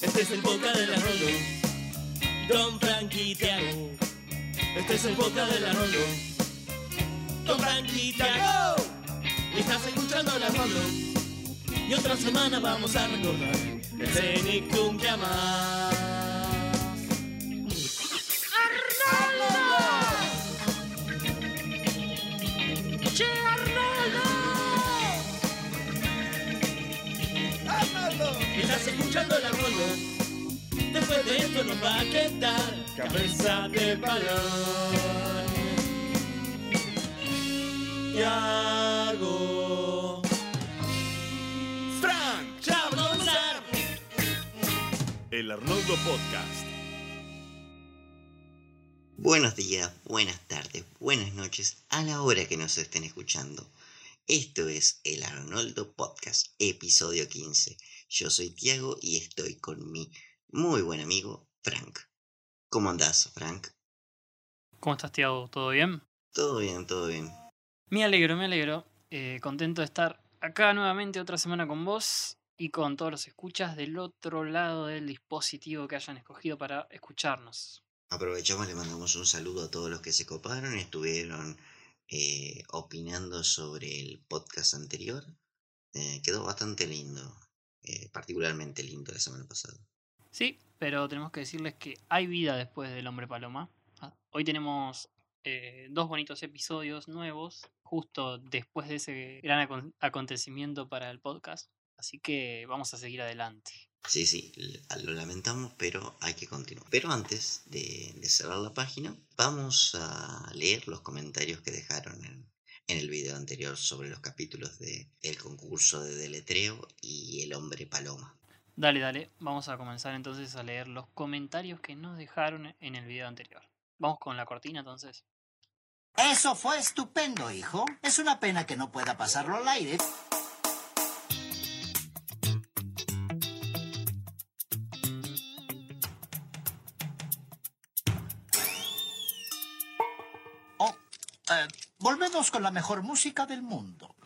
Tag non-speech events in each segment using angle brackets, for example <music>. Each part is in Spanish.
Este es el boca de la Rolo. Don Frankie Tiago. Este es el boca de la. Don Frankie Tiago. Estás escuchando la Rolo. Y otra semana vamos a recordar el Cenicum que amás. Escuchando la Rolo. Después de esto nos va a quedar cabeza de balón. Yago. Frank. Ya vamos a comenzar. El Arnoldo Podcast. Buenos días, buenas tardes, buenas noches a la hora que nos estén escuchando. Esto es el Arnoldo Podcast, episodio 15. Yo soy Tiago y estoy con mi muy buen amigo Frank. ¿Cómo andás, Frank? ¿Cómo estás, Tiago? ¿Todo bien? Todo bien, todo bien. Me alegro, me alegro. Eh, contento de estar acá nuevamente otra semana con vos y con todos los escuchas del otro lado del dispositivo que hayan escogido para escucharnos. Aprovechamos, le mandamos un saludo a todos los que se coparon, estuvieron eh, opinando sobre el podcast anterior. Eh, quedó bastante lindo, eh, particularmente lindo la semana pasada. Sí, pero tenemos que decirles que hay vida después del hombre paloma. Ah, Hoy tenemos eh, dos bonitos episodios nuevos, justo después de ese gran acon- acontecimiento para el podcast. Así que vamos a seguir adelante. Sí, sí, lo lamentamos, pero hay que continuar. Pero antes de, de cerrar la página, vamos a leer los comentarios que dejaron en, en el video anterior sobre los capítulos de El concurso de deletreo y El hombre paloma. Dale, dale, vamos a comenzar entonces a leer los comentarios que nos dejaron en el video anterior. Vamos con la cortina entonces. Eso fue estupendo, hijo. Es una pena que no pueda pasarlo al aire. Con la mejor música del mundo.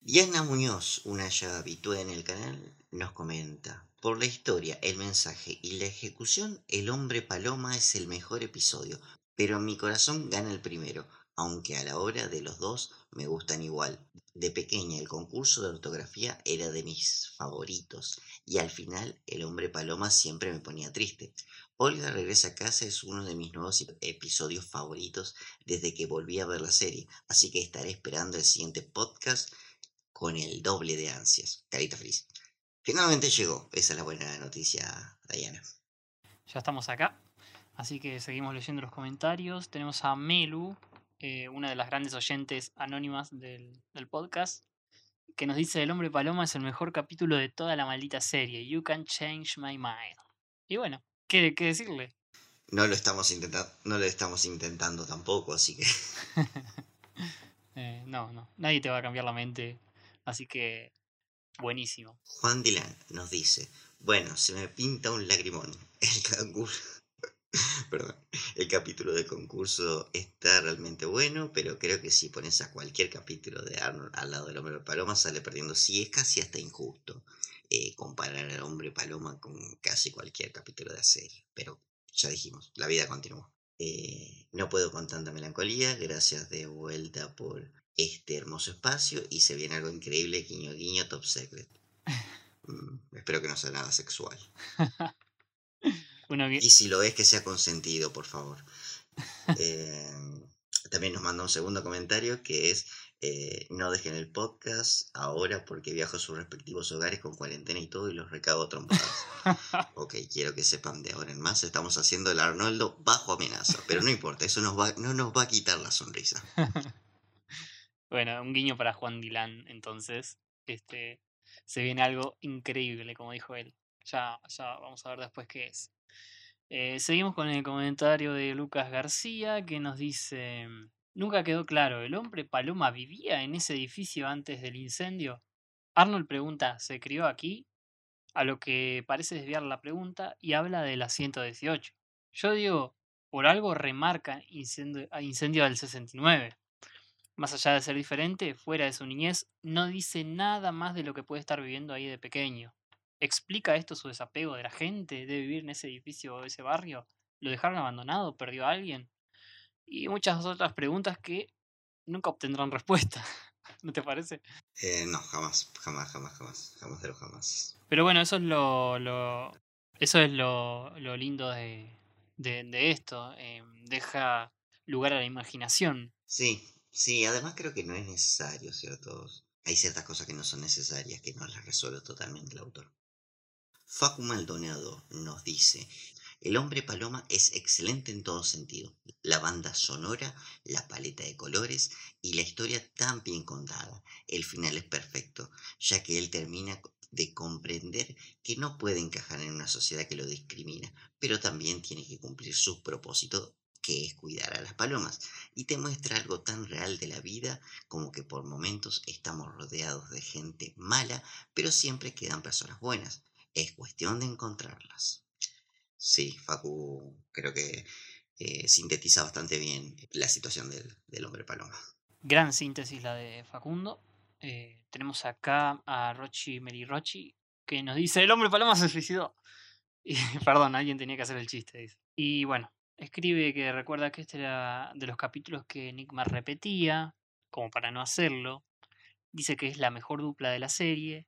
Diana Muñoz, una ya habitué en el canal, nos comenta. Por la historia, el mensaje y la ejecución, El hombre paloma es el mejor episodio, pero mi corazón gana el primero, aunque a la hora de los dos me gustan igual. De pequeña el concurso de ortografía era de mis favoritos, y al final el hombre paloma siempre me ponía triste. Olga regresa a casa es uno de mis nuevos ep- episodios favoritos desde que volví a ver la serie, así que estaré esperando el siguiente podcast con el doble de ansias. Carita feliz. Finalmente llegó. Esa es la buena noticia, Diana. Ya estamos acá, así que seguimos leyendo los comentarios. Tenemos a Melu, eh, una de las grandes oyentes anónimas del, del podcast, que nos dice El hombre paloma es el mejor capítulo de toda la maldita serie. You can change my mind. Y bueno, ¿qué, qué decirle? No lo estamos intentando, no lo estamos intentando tampoco, así que <laughs> Eh, no, no, nadie te va a cambiar la mente, así que buenísimo. Juan Dylan nos dice, bueno, se me pinta un lagrimón. El concurso, <laughs> perdón, el capítulo de concurso está realmente bueno, pero creo que si pones a cualquier capítulo de Arnold al lado del hombre paloma sale perdiendo. Sí, es casi hasta injusto eh, comparar al hombre paloma con casi cualquier capítulo de la serie, pero ya dijimos, la vida continúa. Eh, no puedo con tanta melancolía, gracias de vuelta por este hermoso espacio y se viene algo increíble, guiño guiño, top secret. <laughs> Mm, espero que no sea nada sexual. <laughs> Que- Y si lo es, que sea consentido, por favor. Eh, también nos manda un segundo comentario que es, eh, no dejen el podcast ahora porque viajo a sus respectivos hogares con cuarentena y todo y los recago a trompadas. <laughs> ok, quiero que sepan de ahora en más, estamos haciendo el Arnoldo bajo amenaza, pero no importa, eso nos va, no nos va a quitar la sonrisa. <laughs> Bueno, un guiño para Juan Dylan, entonces. Este, se viene algo increíble, como dijo él. Ya, ya vamos a ver después qué es. Eh, seguimos con el comentario de Lucas García que nos dice: Nunca quedó claro, ¿el hombre paloma vivía en ese edificio antes del incendio? Arnold pregunta: ¿se crió aquí? A lo que parece desviar la pregunta y habla del asiento 18. Yo digo: por algo remarca incendio, incendio del 69. Más allá de ser diferente, fuera de su niñez, no dice nada más de lo que puede estar viviendo ahí de pequeño. ¿Explica esto su desapego de la gente de vivir en ese edificio o ese barrio? ¿Lo dejaron abandonado? ¿Perdió a alguien? Y muchas otras preguntas que nunca obtendrán respuesta. <laughs> ¿No te parece? Eh, no, jamás, jamás, jamás, jamás, jamás de los jamás. Pero bueno, eso es lo, lo eso es lo, lo lindo de, de, de esto. eh, deja lugar a la imaginación. Sí, sí, además creo que no es necesario, ¿cierto? Hay ciertas cosas que no son necesarias, que no las resuelve totalmente el autor. Facu Maldonado nos dice, el hombre paloma es excelente en todo sentido. La banda sonora, la paleta de colores y la historia tan bien contada. El final es perfecto, ya que él termina de comprender que no puede encajar en una sociedad que lo discrimina, pero también tiene que cumplir su propósito que es cuidar a las palomas, y te muestra algo tan real de la vida como que por momentos estamos rodeados de gente mala, pero siempre quedan personas buenas. Es cuestión de encontrarlas. Sí, Facu creo que eh, sintetiza bastante bien la situación del, del hombre paloma. Gran síntesis la de Facundo. Eh, tenemos acá a Rochi Merirochi que nos dice: El hombre paloma se suicidó. <laughs> Y, perdón, alguien tenía que hacer el chiste. Y bueno, escribe que recuerda que este era de los capítulos que Enigma repetía, como para no hacerlo. Dice que es la mejor dupla de la serie.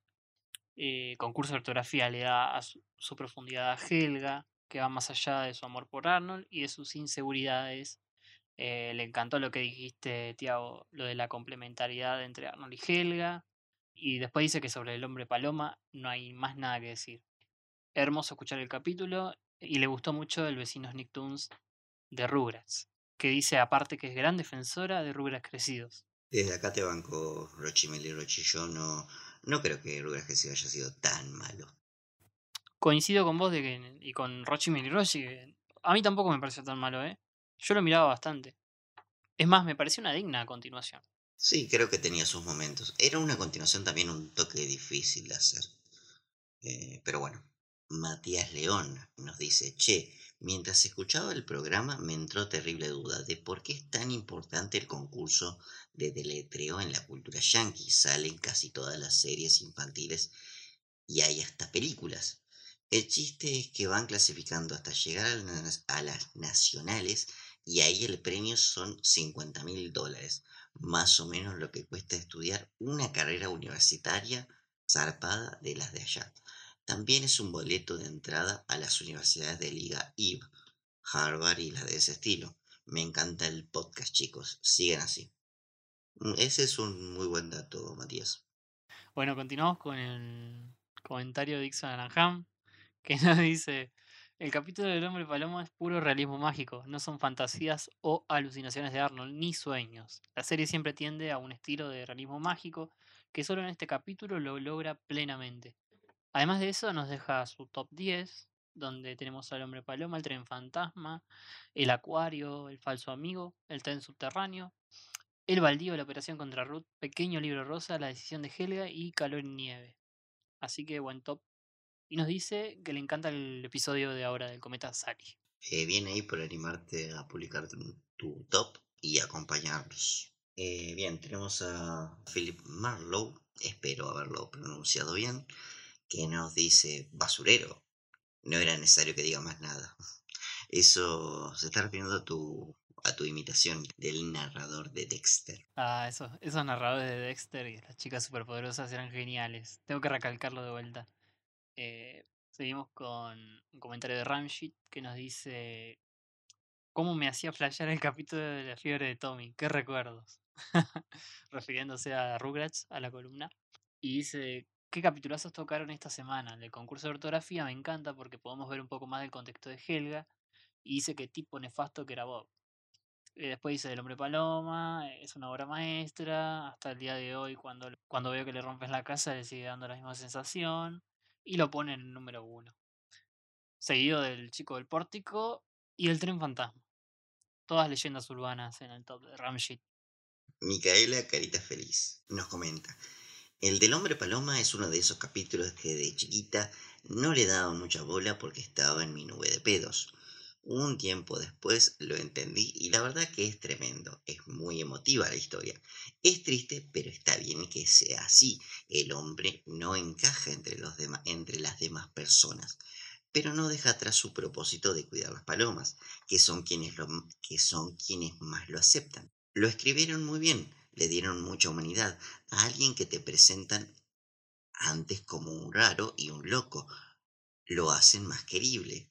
Eh, concurso de ortografía le da a su, profundidad a Helga, que va más allá de su amor por Arnold y de sus inseguridades. Eh, le encantó lo que dijiste, Tiago, lo de la complementariedad entre Arnold y Helga. Y después dice que sobre el hombre paloma no hay más nada que decir. Hermoso escuchar el capítulo y le gustó mucho el vecino Nicktoons de Rugrats, que dice aparte que es gran defensora de Rugrats crecidos. Desde acá te banco Rochi Meli Rochi. No creo que Rugrats se haya sido tan malo. Coincido con vos de que, y con Rochi que a mí tampoco me pareció tan malo, ¿eh? Yo lo miraba bastante. Es más, me pareció una digna continuación. Sí, creo que tenía sus momentos. Era una continuación también un toque difícil de hacer. Eh, pero bueno, Matías León nos dice, che, mientras escuchaba el programa me entró terrible duda de por qué es tan importante el concurso de deletreo en la cultura yankee. Salen casi todas las series infantiles y hay hasta películas. El chiste es que van clasificando hasta llegar a las, nacionales y ahí el premio son 50 mil dólares, más o menos lo que cuesta estudiar una carrera universitaria zarpada de las de allá. También es un boleto de entrada a las universidades de Liga IB, Harvard y las de ese estilo. Me encanta el podcast, chicos. Sigan así. Mm, Ese es un muy buen dato, Matías. Bueno, continuamos con el comentario de Dixon Aranham, <laughs> que nos dice, el capítulo del hombre paloma es puro realismo mágico, no son fantasías o alucinaciones de Arnold, ni sueños. La serie siempre tiende a un estilo de realismo mágico que solo en este capítulo lo logra plenamente. Además de eso, nos deja su top 10, donde tenemos al hombre paloma, el tren fantasma, el acuario, el falso amigo, el tren subterráneo, el baldío, la operación contra Ruth, pequeño libro rosa, la decisión de Helga y calor y nieve. Así que buen top. Y nos dice que le encanta el episodio de ahora del cometa Sally. Eh, bien ahí por animarte a publicar tu, top y acompañarnos. Eh, bien, tenemos a Philip Marlowe, espero haberlo pronunciado bien, que nos dice basurero. No era necesario que diga más nada. <laughs> Eso se está refiriendo a tu, a tu imitación del narrador de Dexter. Ah, esos, esos narradores de Dexter y las chicas superpoderosas eran geniales. Tengo que recalcarlo de vuelta. Eh, seguimos con un comentario de Ramshit que nos dice cómo me hacía flashear el capítulo de la fiebre de Tommy. Qué recuerdos. <laughs> Refiriéndose a Rugrats, a la columna. Y dice, ¿qué capitulazos tocaron esta semana? El del concurso de ortografía me encanta porque podemos ver un poco más del contexto de Helga. Y dice que tipo nefasto que era Bob. Después dice El hombre paloma, eh, es una obra maestra. Hasta el día de hoy, cuando, cuando veo que le rompes la casa, le sigue dando la misma sensación. Y lo pone en el número uno. Seguido del chico del pórtico y el tren fantasma. Todas leyendas urbanas en el top de Ramshit. Micaela Carita Feliz nos comenta. El del hombre paloma es uno de esos capítulos que de chiquita no le daba mucha bola porque estaba en mi nube de pedos. Un tiempo después lo entendí y la verdad que es tremendo, es muy emotiva la historia. Es triste, pero está bien que sea así. El hombre no encaja entre, los entre las demás personas, pero no deja atrás su propósito de cuidar las palomas, que son quienes, lo, que son quienes más lo aceptan. Lo escribieron muy bien, le dieron mucha humanidad a alguien que te presentan antes como un raro y un loco. Lo hacen más querible.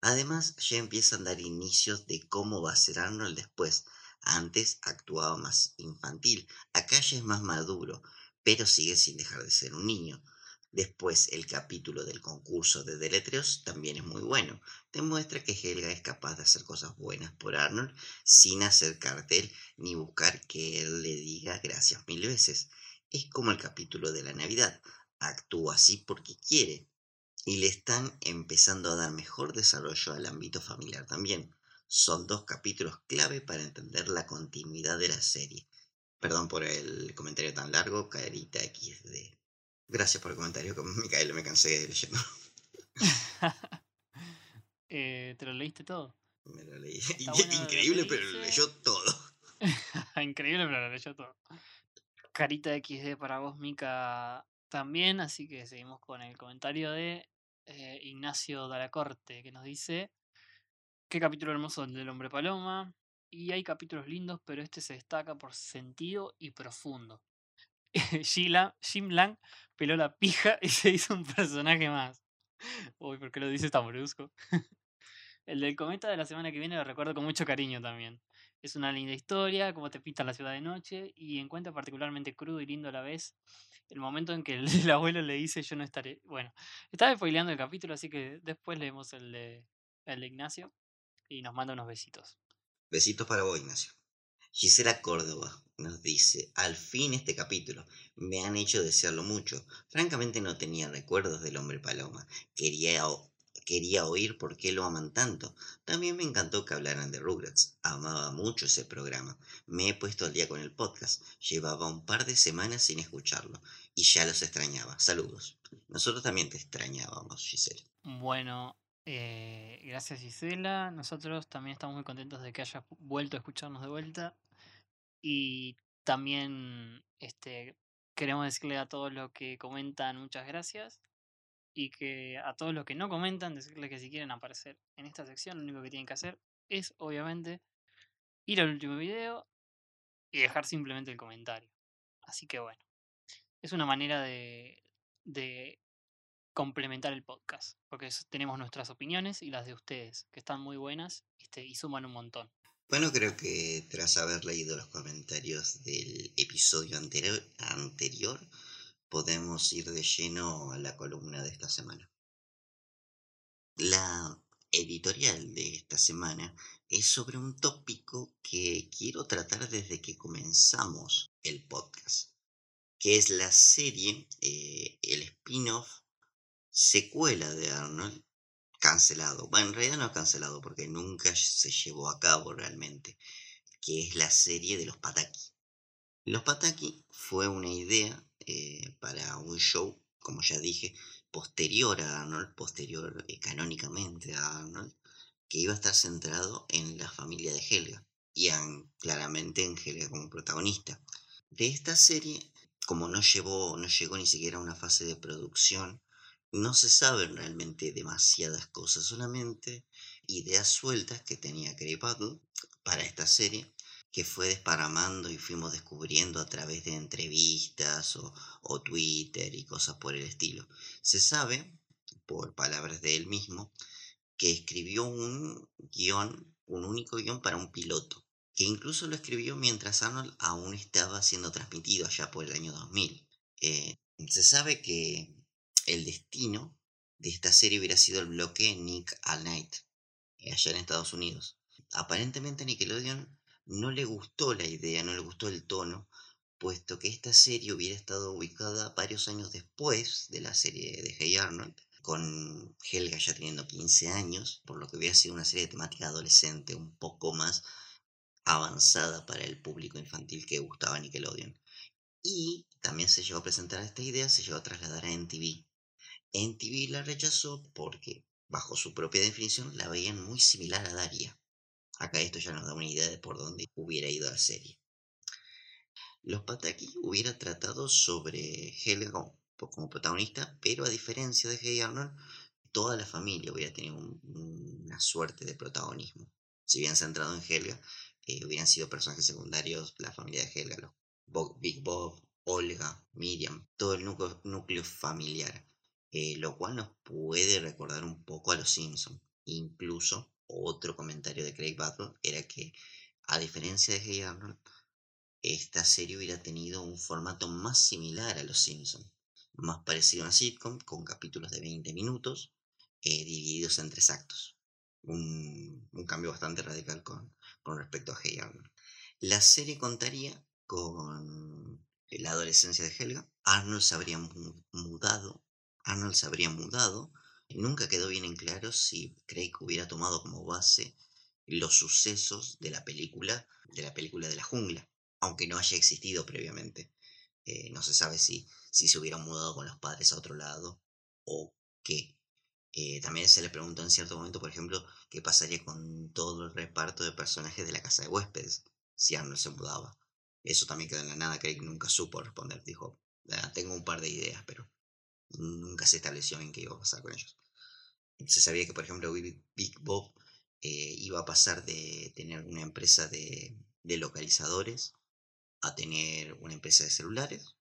Además, ya empiezan a dar indicios de cómo va a ser Arnold después. Antes actuaba más infantil, acá ya es más maduro, pero sigue sin dejar de ser un niño. Después, el capítulo del concurso de deletreos también es muy bueno. Demuestra que Helga es capaz de hacer cosas buenas por Arnold sin hacer cartel ni buscar que él le diga gracias mil veces. Es como el capítulo de la Navidad. Actúa así porque quiere, y le están empezando a dar mejor desarrollo al ámbito familiar también. Son dos capítulos clave para entender la continuidad de la serie. Perdón por el comentario tan largo, Carita XD. Gracias por el comentario, <laughs> Micaela, me cansé de leyendo. <laughs> Eh, ¿Te lo leíste todo? Me lo leí. <laughs> Lo Increíble, pero lo leyó todo. Increíble, pero lo leyó todo. Carita XD para vos, Mica, también. Así que seguimos con el comentario de eh, Ignacio Dalacorte, que nos dice: Qué capítulo hermoso el del hombre paloma. Y hay capítulos lindos, pero este se destaca por sentido y profundo. Sheila, Jim Lang peló la pija y se hizo un personaje más. Uy, ¿por qué lo dices tan brusco? <laughs> El del cometa de la semana que viene lo recuerdo con mucho cariño también. Es una linda historia, como te pinta la ciudad de noche, y encuentra particularmente crudo y lindo a la vez el momento en que el, <laughs> el abuelo le dice yo no estaré. Bueno, estaba spoileando el capítulo, así que después leemos el de, el de Ignacio y nos manda unos besitos. Besitos para vos, Ignacio. Gisela Córdoba nos dice, al fin este capítulo, me han hecho desearlo mucho. Francamente no tenía recuerdos del hombre paloma. Quería, quería oír por qué lo aman tanto. También me encantó que hablaran de Rugrats. Amaba mucho ese programa. Me he puesto al día con el podcast. Llevaba un par de semanas sin escucharlo. Y ya los extrañaba. Saludos. Nosotros también te extrañábamos, Gisela. Bueno, eh, gracias Gisela. Nosotros también estamos muy contentos de que hayas vuelto a escucharnos de vuelta. Y también este, queremos decirle a todos los que comentan muchas gracias. Y que a todos los que no comentan, decirles que si quieren aparecer en esta sección, lo único que tienen que hacer es, obviamente, ir al último video y dejar simplemente el comentario. Así que bueno, es una manera de, de complementar el podcast, porque tenemos nuestras opiniones y las de ustedes, que están muy buenas este, y suman un montón. Bueno, creo que tras haber leído los comentarios del episodio anterior, anterior podemos ir de lleno a la columna de esta semana. La editorial de esta semana es sobre un tópico que quiero tratar desde que comenzamos el podcast, que es la serie, eh, el spin-off, secuela de Arnold, cancelado. Bueno, en realidad no cancelado porque nunca se llevó a cabo realmente, que es la serie de los Pataki. Los Pataki fue una idea eh, para un show, como ya dije, posterior a Arnold, posterior eh, canónicamente a Arnold, que iba a estar centrado en la familia de Helga y en- claramente en Helga como protagonista. De esta serie, como no, llevó, no llegó ni siquiera a una fase de producción, no se saben realmente demasiadas cosas, solamente ideas sueltas que tenía Craig Battle para esta serie, que fue desparramando y fuimos descubriendo a través de entrevistas o, o Twitter y cosas por el estilo. Se sabe, por palabras de él mismo, que escribió un guion, un único guion para un piloto, que incluso lo escribió mientras Arnold aún estaba siendo transmitido allá por el año 2000. Eh, se sabe que el destino de esta serie hubiera sido el bloque Nick al Night, eh, allá en Estados Unidos. Aparentemente a Nickelodeon no le gustó la idea, no le gustó el tono, puesto que esta serie hubiera estado ubicada varios años después de la serie de Hey Arnold, con Helga ya teniendo 15 años, por lo que hubiera sido una serie de temática adolescente un poco más avanzada para el público infantil que gustaba Nickelodeon. Y también se llegó a presentar esta idea, se llegó a trasladar a NTV. NTV la rechazó porque bajo su propia definición, la veían muy similar a Daria. Acá esto ya nos da una idea de por dónde hubiera ido la serie. Los Pataki hubiera tratado sobre Helga como protagonista, pero a diferencia de Hey Arnold, toda la familia hubiera tenido una suerte de protagonismo. Si hubieran centrado en Helga, eh, hubieran sido personajes secundarios la familia de Helga, los Big Bob, Olga, Miriam, todo el núcleo, familiar, eh, lo cual nos puede recordar un poco a los Simpsons. Incluso otro comentario de Craig Battle era que, a diferencia de Hey Arnold, esta serie hubiera tenido un formato más similar a los Simpsons, más parecido a una sitcom, con capítulos de 20 minutos, eh, divididos en tres actos. Un, cambio bastante radical con, con respecto a Hey Arnold. La serie contaría con la adolescencia de Helga. Arnold se habría mudado. Arnold se habría mudado. Nunca quedó bien en claro si Craig hubiera tomado como base los sucesos de la película, de la película de la jungla, aunque no haya existido previamente. Eh, no se sabe si, si se hubieran mudado con los padres a otro lado o qué. Eh, también se le preguntó en cierto momento, por ejemplo, qué pasaría con todo el reparto de personajes de la casa de huéspedes si Arnold se mudaba. Eso también quedó en la nada, Craig nunca supo responder. Dijo, ah, tengo un par de ideas, pero nunca se estableció en qué iba a pasar con ellos. Se sabía que, por ejemplo, Big Bob eh, iba a pasar de tener una empresa de, de localizadores a tener una empresa de celulares,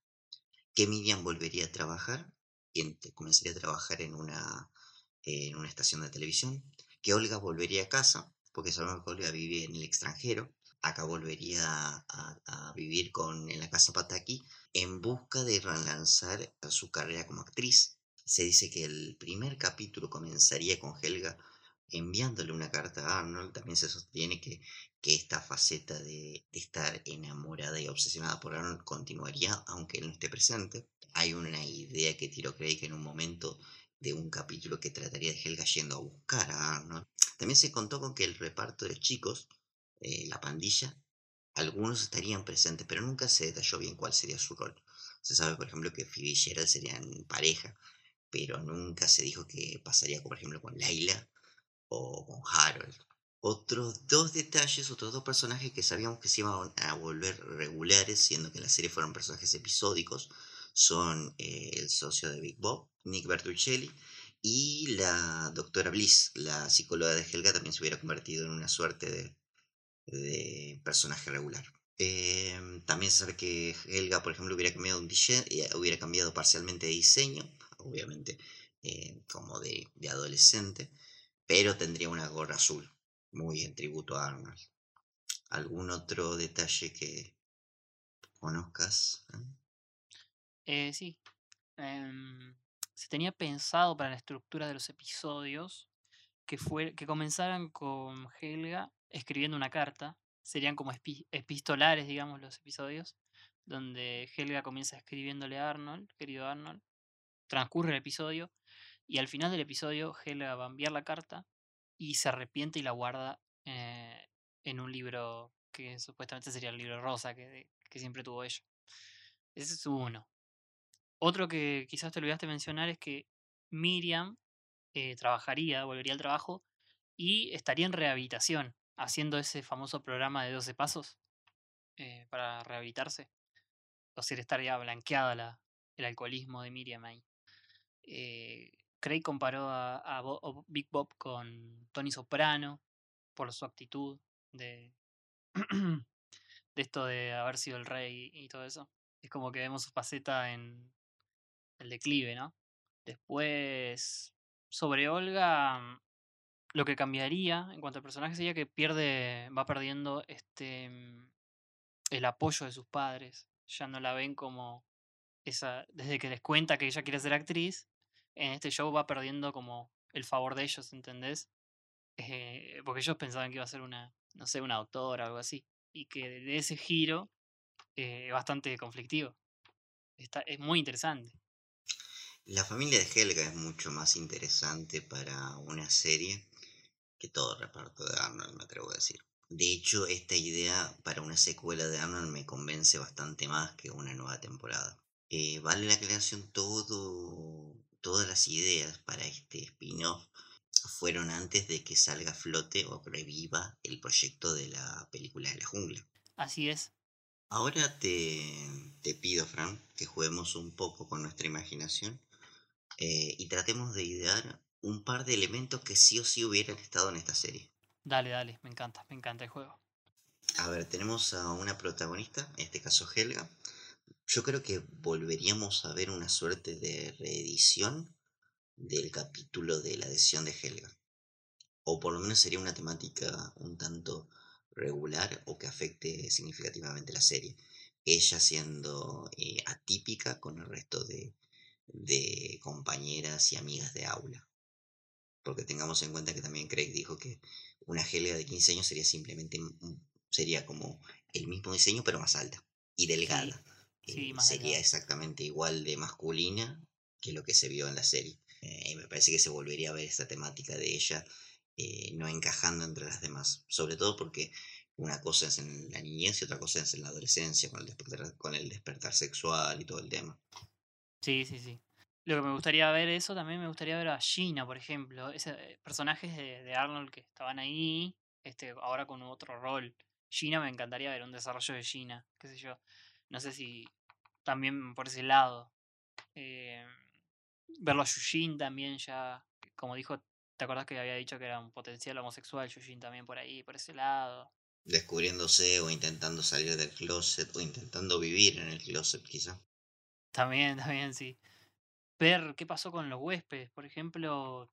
que Miriam volvería a trabajar, y comenzaría a trabajar en una en una estación de televisión, que Olga volvería a casa, porque sabemos que Olga vive en el extranjero, acá volvería a, vivir con, en la casa Pataki en busca de relanzar su carrera como actriz. Se dice que el primer capítulo comenzaría con Helga enviándole una carta a Arnold. También se sostiene que, que esta faceta de, de, estar enamorada y obsesionada por Arnold continuaría aunque él no esté presente. Hay una idea que tiró Craig en un momento de un capítulo que trataría de Helga yendo a buscar a Arnold. También se contó con que el reparto de chicos, eh, la pandilla, algunos estarían presentes, pero nunca se detalló bien cuál sería su rol. Se sabe, por ejemplo, que Phoebe y Gerald serían pareja, pero nunca se dijo que pasaría, por ejemplo, con Layla o con Harold. Otros dos detalles, otros dos personajes que sabíamos que se iban a volver regulares, siendo que en la serie fueron personajes episódicos, son eh, el socio de Big Bob, Nick Bertuccelli, y la doctora Bliss, la psicóloga de Helga, también se hubiera convertido en una suerte de, personaje regular. Em, también se sabe que Helga, por ejemplo, hubiera cambiado, un eh, hubiera cambiado parcialmente de diseño, obviamente eh, como de, adolescente, pero tendría una gorra azul, muy en tributo a Arnold. ¿Algún otro detalle que conozcas? Eh, sí. Em, se tenía pensado para la estructura de los episodios que, fue, que comenzaran con Helga escribiendo una carta. Serían como epistolares, digamos, los episodios, donde Helga comienza escribiéndole a Arnold, querido Arnold. Transcurre el episodio y al final del episodio Helga va a enviar la carta y se arrepiente y la guarda eh, en un libro que supuestamente sería el libro rosa que, que siempre tuvo ella. Ese es uno. Otro que quizás te olvidaste mencionar es que Miriam eh, trabajaría, volvería al trabajo y estaría en rehabilitación, haciendo ese famoso programa de 12 pasos eh, para rehabilitarse. O sea, estaría blanqueada la, el alcoholismo de Miriam ahí. Eh, Craig comparó a, Big Bob con Tony Soprano por su actitud de, <clears throat> de esto de haber sido el rey y todo eso. Es como que vemos su faceta en, el declive, ¿no? Después, sobre Olga, lo que cambiaría en cuanto al personaje sería que pierde, va perdiendo este mm, el apoyo de sus padres. Ya no la ven como esa, desde que les cuenta que ella quiere ser actriz, en este show va perdiendo como el favor de ellos, ¿entendés? Eh, porque ellos pensaban que iba a ser una, no sé, una doctora o algo así. Y que de ese giro eh, es bastante conflictivo. Está, es muy interesante. La familia de Helga es mucho más interesante para una serie que todo el reparto de Arnold, me atrevo a decir. De hecho, esta idea para una secuela de Arnold me convence bastante más que una nueva temporada. Eh, vale la aclaración todo, todas las ideas para este spin-off fueron antes de que salga a flote o reviva el proyecto de la película de la jungla. Así es. Ahora te, te pido, Fran, que juguemos un poco con nuestra imaginación eh, y tratemos de idear un par de elementos que sí o sí hubieran estado en esta serie. Dale, dale, me encanta, me encanta el juego. A ver, tenemos a una protagonista, en este caso Helga. Yo creo que volveríamos a ver una suerte de reedición del capítulo de la decisión de Helga. O por lo menos sería una temática un tanto regular o que afecte significativamente la serie. Ella siendo eh, atípica con el resto de, de compañeras y amigas de aula. Porque tengamos en cuenta que también Craig dijo que una Helga de 15 años sería simplemente sería como el mismo diseño pero más alta y delgada. sí, Eh, más sería delgada. exactamente igual de masculina que lo que se vio en la serie. Eh, y me parece que se volvería a ver esta temática de ella eh, no encajando entre las demás. Sobre todo porque una cosa es en la niñez y otra cosa es en la adolescencia, con el despertar, con el despertar sexual y todo el tema. Sí, sí, sí. Lo que me gustaría ver eso, también me gustaría ver a Gina, por ejemplo. Ese, eh, personajes de, de Arnold que estaban ahí, este, ahora con otro rol. Gina me encantaría ver un desarrollo de Gina, qué sé yo. No sé si también por ese lado. Eh, verlo a Yujin también ya, como dijo, ¿te acordás que había dicho que era un potencial homosexual Yujin también por ahí, por ese lado? Descubriéndose o intentando salir del closet o intentando vivir en el closet quizá. También, <laughs> también, sí. Ver qué pasó con los huéspedes, por ejemplo,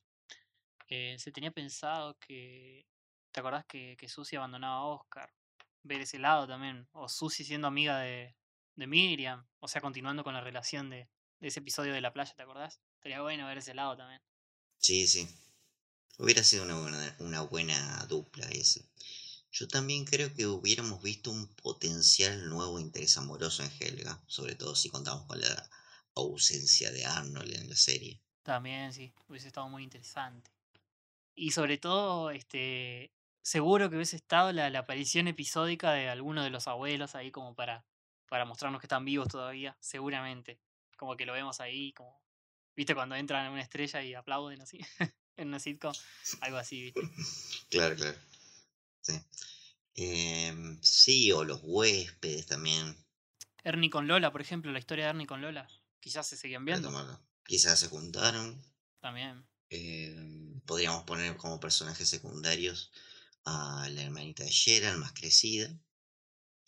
eh, se tenía pensado que, ¿te acordás que, que Susi abandonaba a Oscar? Ver ese lado también, o Susi siendo amiga de, de Miriam, o sea, continuando con la relación de, de ese episodio de la playa, ¿te acordás? Estaría bueno ver ese lado también. Sí, sí. Hubiera sido una buena, una buena dupla ese. Yo también creo que hubiéramos visto un potencial nuevo interés amoroso en Helga, sobre todo si contamos con la ausencia de Arnold en la serie. También, sí, hubiese estado muy interesante. Y sobre todo, este, seguro que hubiese estado la, la aparición episódica de alguno de los abuelos ahí como para, para mostrarnos que están vivos todavía, seguramente. Como que lo vemos ahí, como, viste, cuando entran en una estrella y aplauden así, <laughs> en una sitcom, algo así, viste. <laughs> Claro, claro. Sí. Em, sí, o los huéspedes también. Ernie con Lola, por ejemplo, la historia de Ernie con Lola, quizás se seguían viendo. Quizás se juntaron. también. Em, podríamos poner como personajes secundarios a la hermanita de Gerald, más crecida,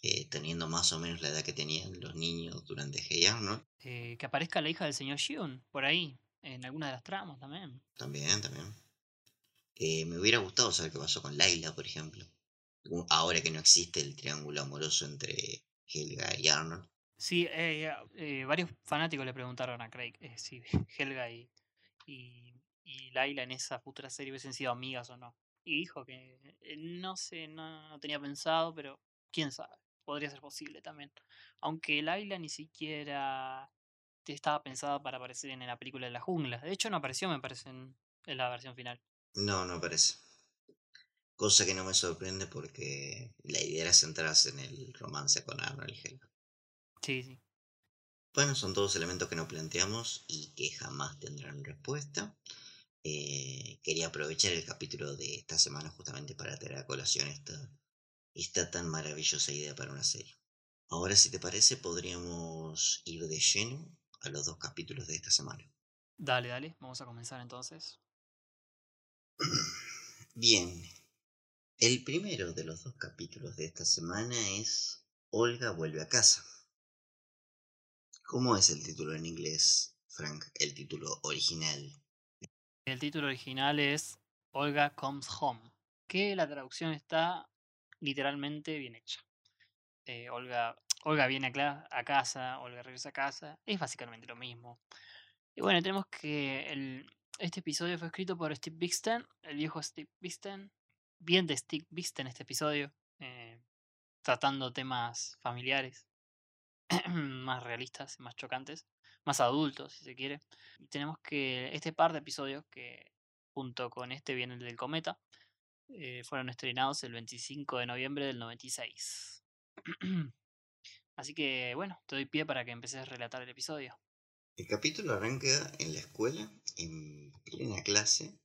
eh, teniendo más o menos la edad que tenían los niños durante Hey Arnold. Eh, que aparezca la hija del señor Shion, por ahí, en alguna de las tramas también. También, también. Eh, me hubiera gustado saber qué pasó con Laila, por ejemplo. Ahora que no existe el triángulo amoroso entre Helga y Arnold. Sí, eh, eh, varios fanáticos le preguntaron a Craig eh, si <laughs> Helga y, y, Laila en esa futura serie hubiesen sido amigas o no. Y dijo que eh, no sé, no, tenía pensado, pero quién sabe, podría ser posible también. Aunque Laila ni siquiera estaba pensada para aparecer en la película de la jungla. De hecho, no apareció, me parece, en, en la versión final. No, no parece. Cosa que no me sorprende porque la idea era centrarse en el romance con Arnold y Helga. Sí, sí. Bueno, son todos elementos que no planteamos y que jamás tendrán respuesta. Eh, quería aprovechar el capítulo de esta semana justamente para traer a colación esta, esta tan maravillosa idea para una serie. Ahora, si te parece, podríamos ir de lleno a los dos capítulos de esta semana. Dale, dale, vamos a comenzar entonces. <clears throat> Bien, el primero de los dos capítulos de esta semana es Olga vuelve a casa. ¿Cómo es el título en inglés, Frank? El título original. El título original es Olga Comes Home, que la traducción está literalmente bien hecha. Eh, Olga, Olga viene a, casa, Olga regresa a casa, es básicamente lo mismo. Y bueno, tenemos que el, este episodio fue escrito por Steve Bixten, el viejo Steve Bixten, bien de Steve Bixten este episodio, eh, tratando temas familiares <clears throat> más realistas, más chocantes, más adultos, si se quiere. Y tenemos que este par de episodios que junto con este viene el del cometa eh, fueron estrenados el 25 de noviembre del 96. <clears throat> Así que bueno, te doy pie para que empeces a relatar el episodio. El capítulo arranca en la escuela, en plena clase,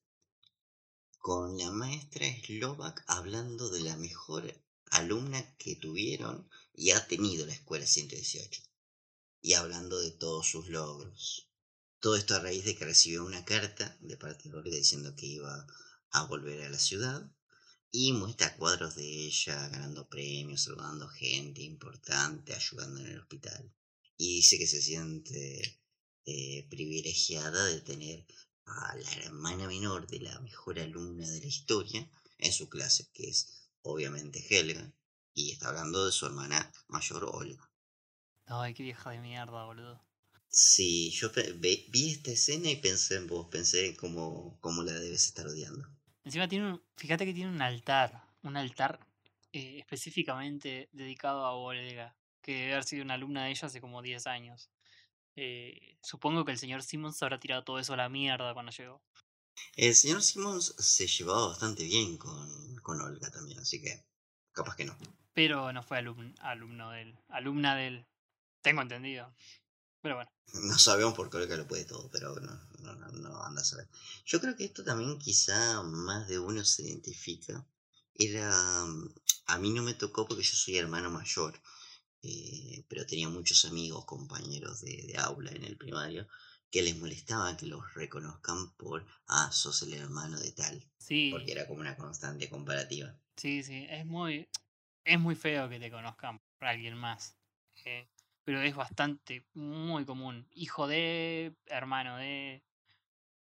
con la maestra Slovak hablando de la mejor alumna que tuvieron y ha tenido la escuela 118. Y hablando de todos sus logros. Todo esto a raíz de que recibió una carta de parte de Olga diciendo que iba a volver a la ciudad. Y muestra cuadros de ella ganando premios, saludando gente importante, ayudando en el hospital. Y dice que se siente eh, privilegiada de tener a la hermana menor de la mejor alumna de la historia en su clase, que es obviamente Helga, y está hablando de su hermana mayor Olga. Ay, qué vieja de mierda, boludo. Sí, yo vi esta escena y pensé en vos, pensé en cómo, cómo la debes estar odiando. Encima tiene un, fíjate que tiene un altar, un altar eh, específicamente dedicado a Olga, que debe haber sido una alumna de ella hace como 10 años. Eh, supongo que el señor Simmons habrá tirado todo eso a la mierda cuando llegó. El señor Simmons se llevaba bastante bien con, con Olga también, así que capaz que no. Pero no fue alumn- alumno de él, alumna de él. Tengo entendido. Pero bueno, No sabemos por qué lo puede todo, pero no, no, no, anda a saber. Yo creo que esto también quizá más de uno se identifica. Era... mm, A mí no me tocó porque yo soy hermano mayor, eh, pero tenía muchos amigos, compañeros de, de aula en el primario, que les molestaba que los reconozcan por, ah, sos el hermano de tal, sí, porque era como una constante comparativa. sí, sí, es muy, es muy feo que te conozcan por alguien más. eh, pero es bastante, muy común. Hijo de, hermano de...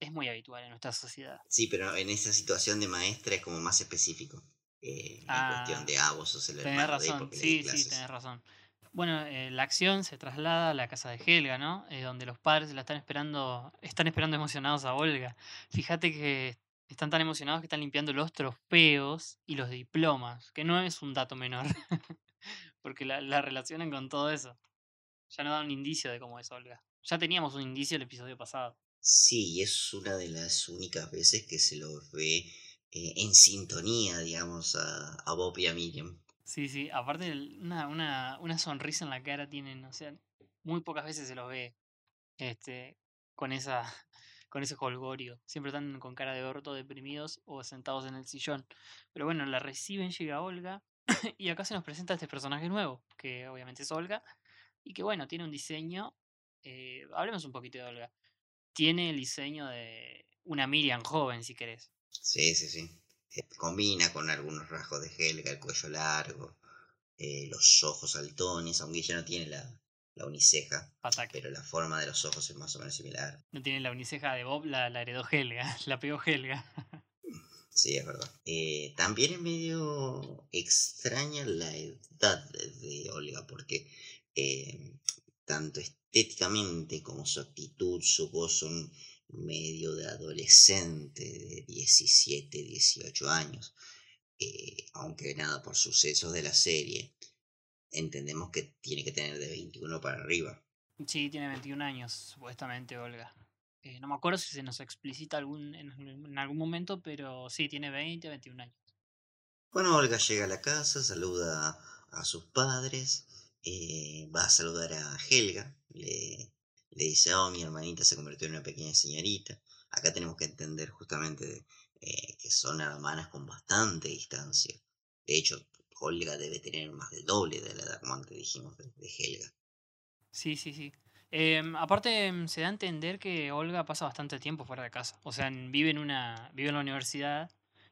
Es muy habitual en nuestra sociedad. Sí, pero en esa situación de maestra es como más específico. eh, en Ah, cuestión de, ah, vos sos el Tenés hermano de razón, porque sí, sí, clases". tenés razón. Bueno, eh, la acción se traslada a la casa de Helga, ¿no? Eh, donde los padres la están esperando, están esperando emocionados a Olga. Fíjate que están tan emocionados que están limpiando los trofeos y los diplomas, que no es un dato menor, <laughs> porque la, la relacionan con todo eso. Ya no da un indicio de cómo es Olga. Ya teníamos un indicio el episodio pasado. Sí, y es una de las únicas veces que se los ve eh, en sintonía, digamos, a, a Bob y a Miriam. Sí, sí, aparte una, una, una sonrisa en la cara tienen, o sea, muy pocas veces se los ve este, con esa, con ese holgorio. Siempre están con cara de orto, deprimidos o sentados en el sillón. Pero bueno, la reciben, llega Olga, <clears throat> y acá se nos presenta este personaje nuevo, que obviamente es Olga, y que bueno, tiene un diseño. eh, hablemos un poquito de Olga. Tiene el diseño de una Miriam joven, si querés. Sí, sí, sí. Eh, combina con algunos rasgos de Helga, el cuello largo, eh, los ojos saltones, aunque ella no tiene la, la uniceja, pero la forma de los ojos es más o menos similar. No tiene la uniceja de Bob, la, la heredó Helga, <laughs> la pegó Helga. Sí, es verdad. Eh, también es medio extraña la edad de, de Olga, porque eh, tanto estéticamente como su actitud, su voz son medio de adolescente de 17, 18 años. Eh, aunque nada, por sucesos de la serie, entendemos que tiene que tener de 21 para arriba. Sí, tiene 21 años, supuestamente, Olga. Eh, no me acuerdo si se nos explicita algún, en, en algún momento, pero sí, tiene 20, 21 años. Bueno, Olga llega a la casa, saluda a sus padres, eh, va a saludar a Helga, le, le dice, oh, mi hermanita se convirtió en una pequeña señorita. Acá tenemos que entender justamente eh, que son hermanas con bastante distancia. De hecho, Olga debe tener más del doble de la edad, como antes dijimos, de, de Helga. Sí, sí, sí. Em, aparte, em, se da a entender que Olga pasa bastante tiempo fuera de casa. O sea, vive en una, vive en la universidad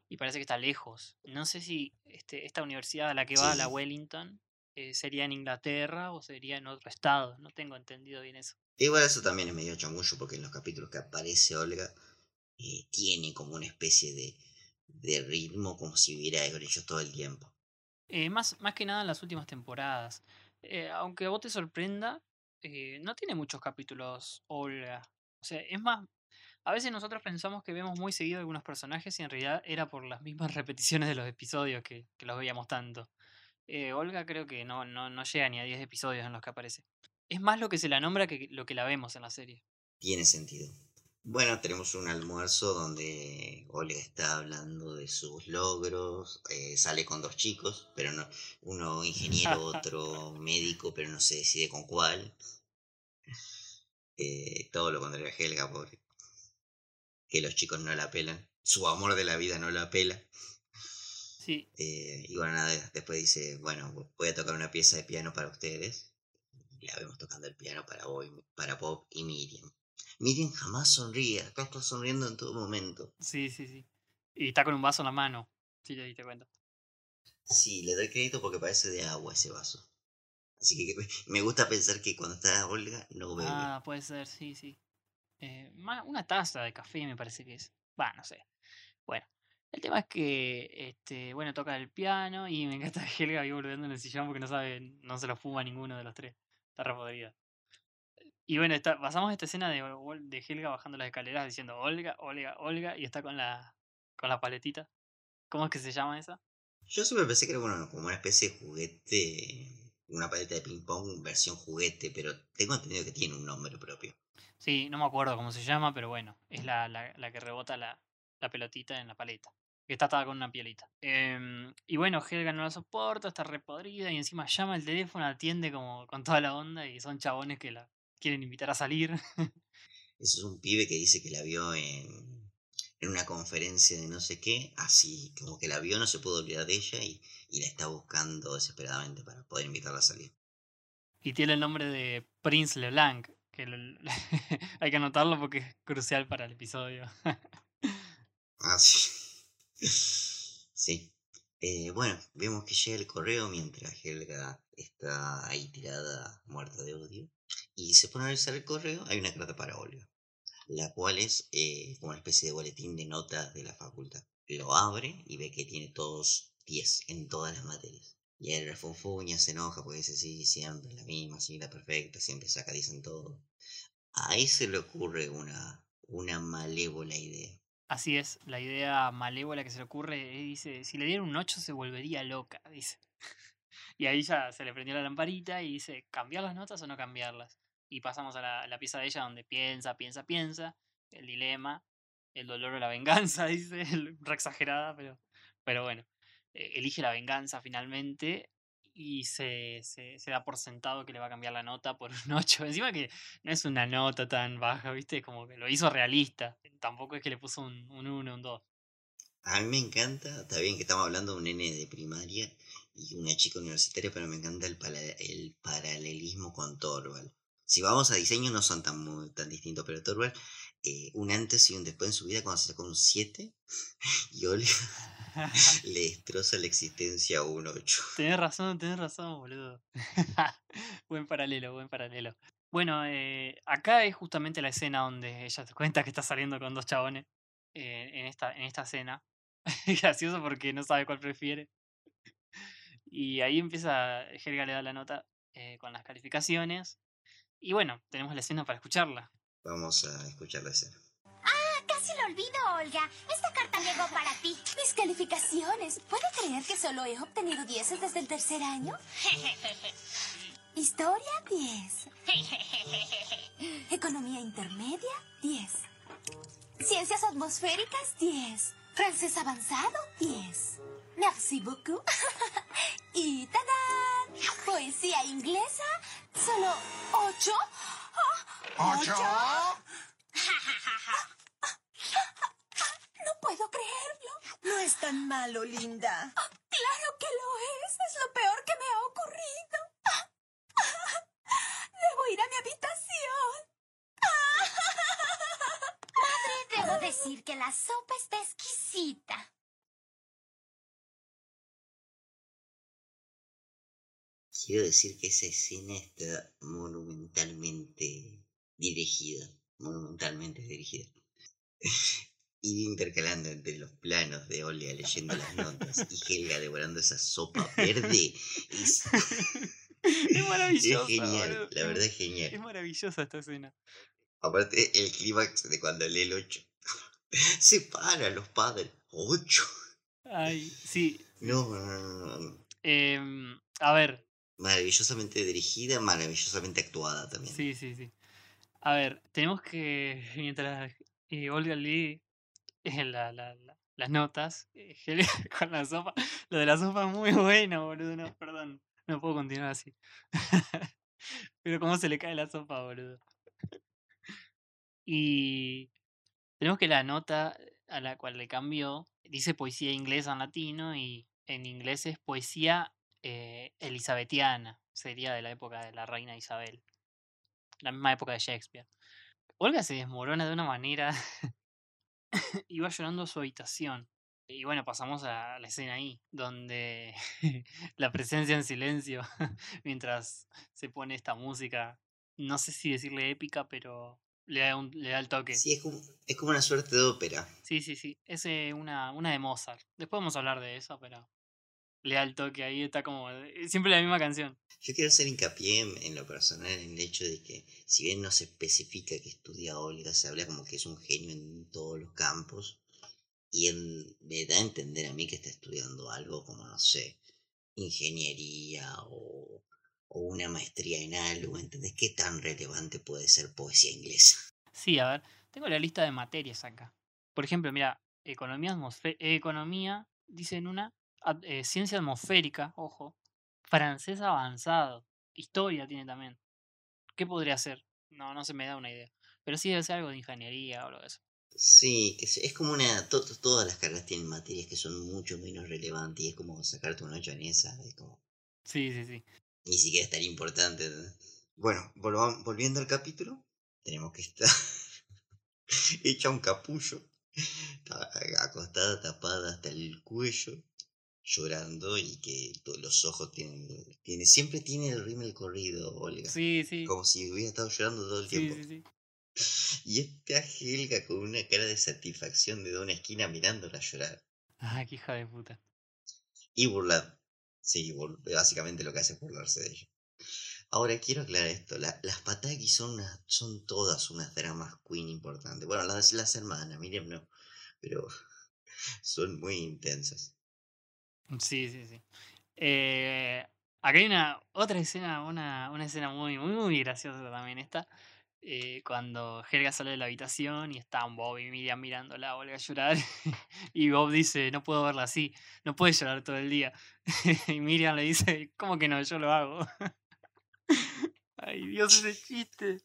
y parece que está lejos. No sé si este, esta universidad a la que va, la Sí. Wellington, eh, sería en Inglaterra o sería en otro estado. No tengo entendido bien eso. Igual eso también es medio chamullo porque en los capítulos que aparece Olga eh, tiene como una especie de, de ritmo como si viviera con ellos todo el tiempo. Eh, más, más que nada en las últimas temporadas. Eh, aunque a vos te sorprenda, eh, no tiene muchos capítulos Olga. O sea, es más, a veces nosotros pensamos que vemos muy seguido algunos personajes y en realidad era por las mismas <laughs> repeticiones de los episodios que, los veíamos tanto. Eh, Olga creo que no, no, no llega ni a 10 episodios en los que aparece. Es más lo que se la nombra que lo que la vemos en la serie. Tiene sentido. Bueno, tenemos un almuerzo donde Olga está hablando de sus logros, eh, sale con dos chicos, pero no, uno ingeniero, <laughs> otro médico, pero no se decide con cuál. Eh, todo lo contrario a Helga, pobre. que los chicos no la pelan. Su amor de la vida no la pela. Sí, Eh, y bueno, nada, después dice, bueno, voy a tocar una pieza de piano para ustedes. Y la vemos tocando el piano para, Boy, para Bob y Miriam. Miriam jamás sonríe, acá está sonriendo en todo momento. sí, sí, sí. Y está con un vaso en la mano. Sí, te diste cuenta. Sí, le doy crédito porque parece de agua ese vaso. Así que <laughs> me gusta pensar que cuando está Olga no bebe. Ah, puede ser, sí, sí. Eh, una taza de café me parece que es. Va, no sé. Bueno, el tema es que, este, bueno, toca el piano y me encanta <laughs> que Helga ahí volviendo en el sillón porque no sabe, no se lo fuma ninguno de los tres. Está re podrida. Y bueno, está, pasamos esta escena de, de Helga bajando las escaleras diciendo Olga, Olga, Olga y está con la, con la paletita. ¿Cómo es que se llama esa? Yo siempre pensé que era bueno, como una especie de juguete, una paleta de ping pong versión juguete, pero tengo entendido que tiene un nombre propio. Sí, no me acuerdo cómo se llama, pero bueno, es la, la, la que rebota la, la pelotita en la paleta. Que está atada con una pielita. Em, y bueno, Helga no la soporta, está repodrida y encima llama el teléfono, atiende como con toda la onda y son chabones que la quieren invitar a salir. Eso es un pibe que dice que la vio en, en una conferencia de no sé qué, así como que la vio, no se pudo olvidar de ella y, y la está buscando desesperadamente para poder invitarla a salir. y tiene el nombre de Prince LeBlanc, que lo- <laughs> hay que anotarlo porque es crucial para el episodio. Ah, sí. <laughs> sí. Eh, bueno, vemos que llega el correo mientras Helga está ahí tirada, muerta de odio. Y se pone a revisar el correo, hay una carta para Olga, la cual es eh, como una especie de boletín de notas de la facultad. Lo abre y ve que tiene todos 10 en todas las materias. Y él refunfuña, se enoja porque dice, sí, siempre la misma, sí, la perfecta, siempre saca 10 en todo. Ahí se le ocurre una, una malévola idea. Así es, la idea malévola que se le ocurre, dice, si le diera un 8 se volvería loca, dice. Y ahí ya se le prendió la lamparita y dice, ¿cambiar las notas o no cambiarlas? Y pasamos a la, la pieza de ella donde piensa, piensa, piensa, el dilema, el dolor o la venganza, <laughs> dice, re exagerada, pero, pero bueno, eh, elige la venganza finalmente y se, se, da por sentado que le va a cambiar la nota por un <laughs> 8. Encima que no es una nota tan baja, ¿viste? Como que lo hizo realista. Tampoco es que le puso un 1, un 2. A mí me encanta, está bien que estamos hablando de un nene de primaria y una chica universitaria, pero me encanta el, pala- el paralelismo con Torvald. Si vamos a diseño no son tan, muy, tan distintos, pero Torvald, eh, un antes y un después en su vida cuando se sacó un 7 <laughs> y Olga <laughs> le destroza la existencia a un 8. tenés razón, tenés razón, boludo. <laughs> buen paralelo, buen paralelo. Bueno, eh, acá es justamente la escena donde ella te cuenta que está saliendo con dos chabones eh, en, esta, en esta escena. Es gracioso porque no sabe cuál prefiere. Y ahí empieza, Helga le da la nota eh, con las calificaciones. Y bueno, tenemos la escena para escucharla. Vamos a escuchar la escena. Casi lo olvido, Olga. Esta carta llegó para ti. Mis calificaciones. ¿Puede creer que solo he obtenido dieces desde el tercer año? <laughs> Historia, 10. Economía intermedia, 10. Ciencias atmosféricas, 10. Francés avanzado, 10. Merci beaucoup. <laughs> y ¡tadán! Poesía inglesa, solo 8. ¿Ocho? <laughs> No puedo creerlo. No es tan malo, linda. Claro que lo es. Es lo peor que me ha ocurrido. <laughs> Debo ir a mi habitación. Debo decir que la sopa está exquisita. Quiero decir que esa escena está monumentalmente dirigida. Monumentalmente dirigida. <laughs> Ir intercalando entre los planos de Olga leyendo las notas y Helga devorando esa sopa verde es, <laughs> Es <laughs> es maravillosa. genial. boludo. La verdad es Es genial. maravillosa esta escena. Aparte, el clímax de cuando lee el 8. Separa a los padres. 8. Ay, sí. No, no, no, no, no. em, a ver, Maravillosamente dirigida, maravillosamente actuada también. Sí, sí, sí. A ver, tenemos que, <laughs> mientras eh, Olga lee eh, la- la- la- las notas, eh, <laughs> con la sopa, lo de la sopa es muy bueno, boludo, no, perdón, no puedo continuar así. <laughs> Pero cómo se le cae la sopa, boludo. Y Tenemos que la nota a la cual le cambió dice poesía inglesa en latino y en inglés es poesía eh, elizabetiana, sería de la época de la reina Isabel, la misma época de Shakespeare. Olga se desmorona de una manera <laughs> y va llorando a su habitación. Y bueno, pasamos a la escena ahí, donde <laughs> la presencia en silencio, <laughs> mientras se pone esta música, no sé si decirle épica, pero le da, un- le da el toque. Sí, es como, es como una suerte de ópera. Sí, sí, sí. Es eh, una, una de Mozart. Después vamos a hablar de eso, pero le da el toque ahí, está como. eh, Siempre la misma canción. Yo quiero hacer hincapié en, en lo personal en el hecho de que, si bien no se especifica que estudia Olga, se habla como que es un genio en todos los campos. Y en- me da a entender a mí que está estudiando algo como, no sé, ingeniería o, o una maestría en algo. ¿Entendés qué tan relevante puede ser poesía inglesa? Sí, a ver, tengo la lista de materias acá. Por ejemplo, mira, economía, atmosfe- economía, dice en una, eh, ciencia atmosférica, ojo, francés avanzado, historia tiene también. ¿Qué podría ser? No, no se me da una idea. Pero sí debe ser algo de ingeniería o algo de eso. Sí, que es, es como una... to- to- todas las carreras tienen materias que son mucho menos relevantes y es como sacarte un 8 en esa. Es como... Sí, sí, sí. ni siquiera es tan importante. Bueno, volvam- volviendo al capítulo, tenemos que estar <laughs> hecha un capullo, ta- acostada, tapada hasta el cuello, llorando y que los ojos tienen, tiene, siempre tiene el rímel corrido, Olga. Sí, sí. Como si hubiera estado llorando todo el Sí, tiempo. sí, sí. <laughs> Y está Helga con una cara de satisfacción de una esquina mirándola llorar. Ah, qué hija de puta. Y burlar. Sí, bur- básicamente lo que hace es burlarse de ella. Ahora quiero aclarar esto. la- las Pataki son, unas- son todas unas dramas queen importantes. Bueno, las, las hermanas, Miriam no. Pero <laughs> son muy intensas. Sí, sí, sí. Eh, acá hay una otra escena, una, una escena muy, muy, muy graciosa también esta. eh, cuando Helga sale de la habitación y están Bob y Miriam mirándola a Olga llorar. <laughs> y Bob dice, no puedo verla así, no puedes llorar todo el día. <laughs> y Miriam le dice, ¿cómo que no? Yo lo hago. <laughs> Ay, Dios, ese chiste.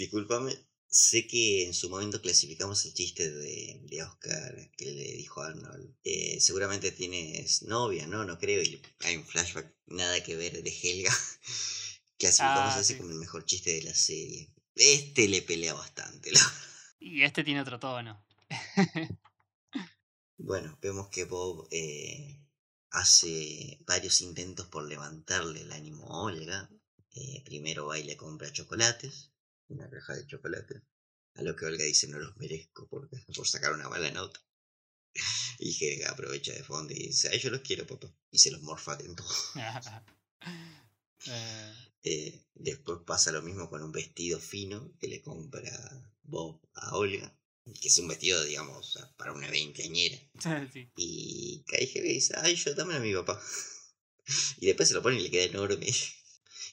Discúlpame. Sé que en su momento clasificamos el chiste de, de Oscar que le dijo a Arnold. eh, seguramente tienes novia, ¿no? No creo. Y hay un flashback nada que ver de Helga. <laughs> Clasificamos Ah, ese sí. como el mejor chiste de la serie. Este le pelea bastante, la Y este tiene otro tono. Bueno, vemos que Bob eh, hace varios intentos por levantarle el ánimo a Olga. Eh, primero va y le compra chocolates, una caja de chocolates. A lo que Olga dice no los merezco por, <laughs> por sacar una mala nota. <laughs> Y Helga aprovecha de fondo y dice, ay, yo los quiero, papá. Y se los morfa en todo. <laughs> Eh, Eh, después pasa lo mismo con un vestido fino que le compra Bob a Olga. Que es un vestido, digamos, para una veinteañera. sí. Y cae Helga y dice, ay, yo dámelo a mi papá. Y después se lo pone y le queda enorme.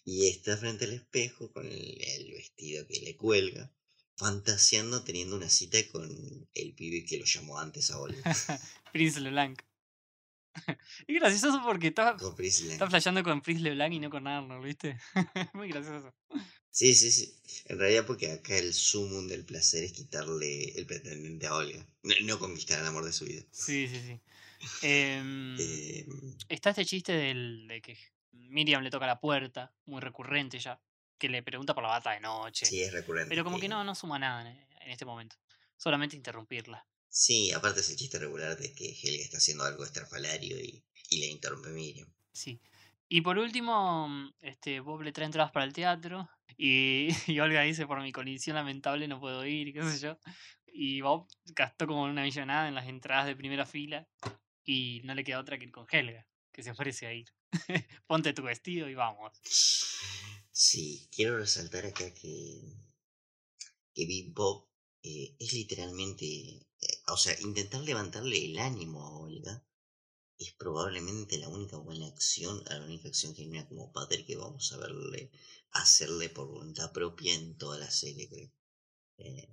Y está frente al espejo con el, el vestido que le cuelga, fantaseando teniendo una cita con el pibe que lo llamó antes a Olga. <laughs> Prince LeBlanc. <laughs> y gracioso porque está, Con está flasheando con Prince LeBlanc y no con Arnold, ¿viste? <laughs> Muy gracioso. Sí, sí, sí. En realidad porque acá el sumum del placer es quitarle el pretendiente a Olga. No, no conquistar el amor de su vida. Sí, sí, sí. Em, Eh, está este chiste del, de que Miriam le toca la puerta, muy recurrente ya, que le pregunta por la bata de noche. sí, es recurrente. pero como que no, no suma nada en, en este momento. Solamente interrumpirla. Sí, aparte es el chiste regular de que Helga está haciendo algo estrafalario y, y le interrumpe Miriam. Sí. Y por último, mm, este, Bob le trae entradas para el teatro y, <laughs> y Olga dice, por mi condición lamentable no puedo ir, y qué sé yo. Y Bob gastó como una millonada en las entradas de primera fila y no le queda otra que ir con Helga, que se ofrece a ir. <laughs> Ponte tu vestido y vamos. Sí, quiero resaltar acá que, que Big Bob eh, es literalmente, eh, o sea, intentar levantarle el ánimo a Olga es probablemente la única buena acción, la única acción genuina como padre que vamos a verle hacerle por voluntad propia en toda la serie, creo. Eh,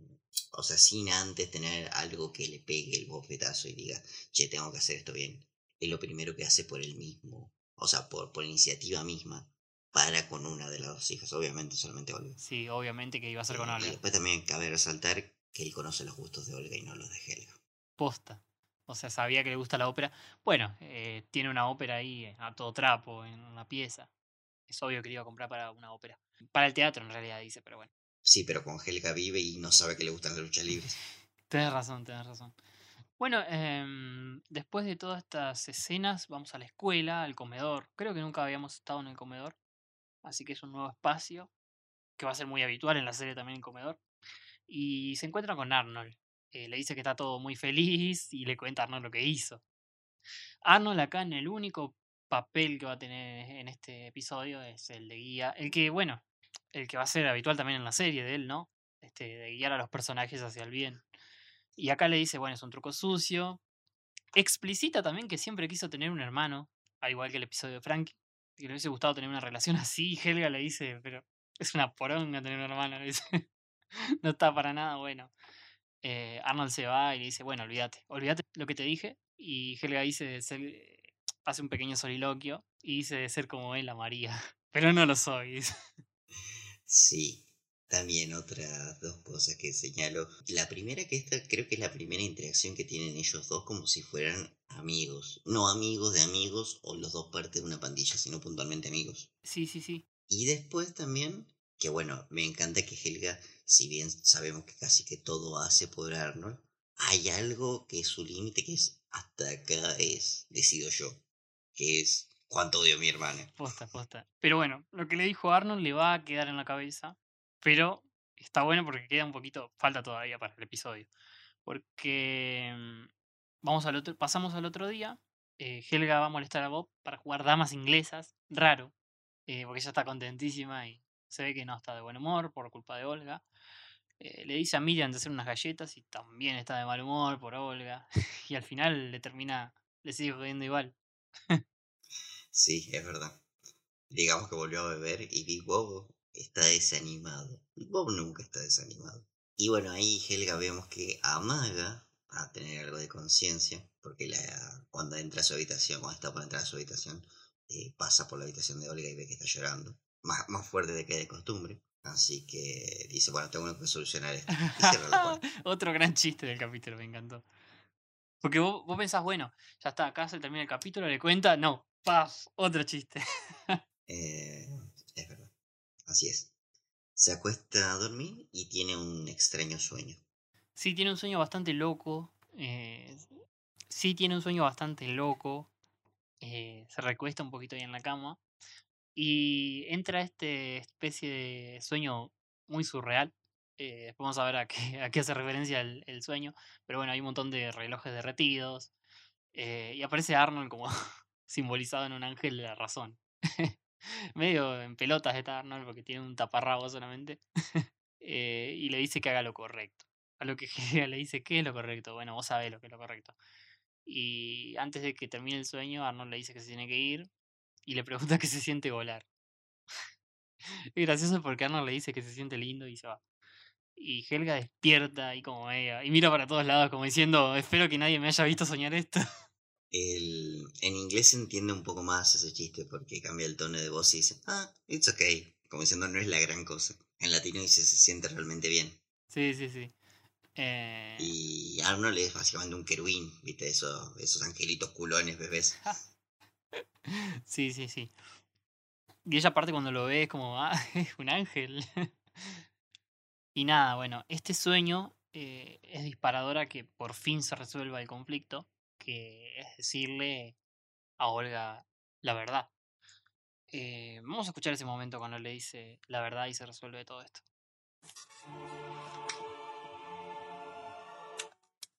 o sea, sin antes tener algo que le pegue el bofetazo y diga, che, tengo que hacer esto bien. Es lo primero que hace por él mismo, o sea, por, por iniciativa misma para con una de las dos hijas, obviamente solamente Olga. Sí, obviamente que iba a ser con Eh, y Olga. después también cabe resaltar que él conoce los gustos de Olga y no los de Helga. Posta. O sea, sabía que le gusta la ópera. Bueno, eh, tiene una ópera ahí eh, a todo trapo en una pieza. Es obvio que le iba a comprar para una ópera. Para el teatro en realidad dice, pero bueno. Sí, pero con Helga vive y no sabe que le gustan las luchas libres. <laughs> Tenés razón, tenés razón. Bueno, em, después de todas estas escenas, vamos a la escuela, al comedor. Creo que nunca habíamos estado en el comedor. Así que es un nuevo espacio, que va a ser muy habitual en la serie también en comedor. Y se encuentra con Arnold. Eh, le dice que está todo muy feliz y le cuenta a Arnold lo que hizo. Arnold acá en el único papel que va a tener en este episodio es el de guía. El que, bueno, el que va a ser habitual también en la serie de él, ¿no? Este, de guiar a los personajes hacia el bien. Y acá le dice, bueno, es un truco sucio. Explicita también que siempre quiso tener un hermano, al igual que el episodio de Frankie. Que le hubiese gustado tener una relación <laughs> así. Helga le dice, pero es una poronga tener un hermano. <laughs> No está para nada bueno. Eh, Arnold se va y le dice, bueno, olvídate, olvídate lo que te dije. Y Helga dice hace <sniffs> un pequeño soliloquio y dice de ser como él a María. <laughs> Pero no lo soy. Sí, también otras dos cosas que señalo. La primera que esta creo que es la primera interacción que tienen ellos dos como si fueran amigos. No amigos de amigos o los dos partes de una pandilla, sino puntualmente amigos. Sí, sí, sí. Y después también, que bueno, me encanta que Helga, si bien sabemos que casi que todo hace por Arnold, hay algo que es su límite, que es hasta acá es, decido yo, que es cuánto odio a mi hermana. Posta, posta. Pero bueno, lo que le dijo Arnold le va a quedar en la cabeza. Pero está bueno porque queda un poquito. Falta todavía para el episodio. Porque. mm, Vamos al otro, pasamos al otro día. eh, Helga va a molestar a Bob para jugar damas inglesas. Raro. eh, porque ella está contentísima y se ve que no está de buen humor por culpa de Olga. Eh, le dice a Miriam de hacer unas galletas y también está de mal humor por Olga. <laughs> y al final le termina. Le sigue jodiendo igual. <laughs> Sí, es verdad. Digamos que volvió a beber y Bob está desanimado. Bob nunca está desanimado. Y bueno, ahí Helga vemos que amaga a tener algo de conciencia, porque la, cuando entra a su habitación, cuando está por entrar a su habitación, eh, pasa por la habitación de Olga y ve que está llorando. Más, más fuerte de que de costumbre. Así que dice, bueno, tengo que solucionar esto. <laughs> Otro gran chiste del capítulo, me encantó. Porque vos, vos pensás, bueno, ya está, acá se termina el capítulo, le cuenta, no, paf, otro chiste. <laughs> Eh, es verdad. Así es. Se acuesta a dormir y tiene un extraño sueño. Sí, tiene un sueño bastante loco. eh, sí, tiene un sueño bastante loco. eh, se recuesta un poquito ahí en la cama. Y entra este especie de sueño muy surreal. eh, vamos a ver a qué, a qué hace referencia el, sueño. Pero bueno, hay un montón de relojes derretidos. y aparece Arnold como <laughs> simbolizado en un ángel de la razón. <laughs> <laughs> Medio en pelotas está Arnold porque tiene un taparrabo solamente. <laughs> eh, y le dice que haga lo correcto. A lo que <laughs> le dice, ¿qué es lo correcto? Bueno, vos sabés lo que es lo correcto. Y antes de que termine el sueño, Arnold le dice que se tiene que ir y le pregunta qué se siente volar. es gracioso porque Arnold le dice que se siente lindo y se va. Y Helga despierta ahí como media y mira para todos lados como diciendo, espero que nadie me haya visto soñar esto. El, en inglés se entiende un poco más ese chiste porque cambia el tono de voz y dice, ah, it's okay. Como diciendo, no es la gran cosa. En latino dice, se siente realmente bien. sí, sí, sí. Eh, Y Arnold es básicamente un querubín, ¿viste? Esos, esos angelitos culones, bebés. <laughs> Sí, sí, sí. Y ella aparte cuando lo ve es como, ah, <laughs> es un ángel. <laughs> y nada, bueno, este sueño eh, es disparador a que por fin se resuelva el conflicto, que es decirle a Olga la verdad. Eh, vamos a escuchar ese momento cuando le dice la verdad y se resuelve todo esto.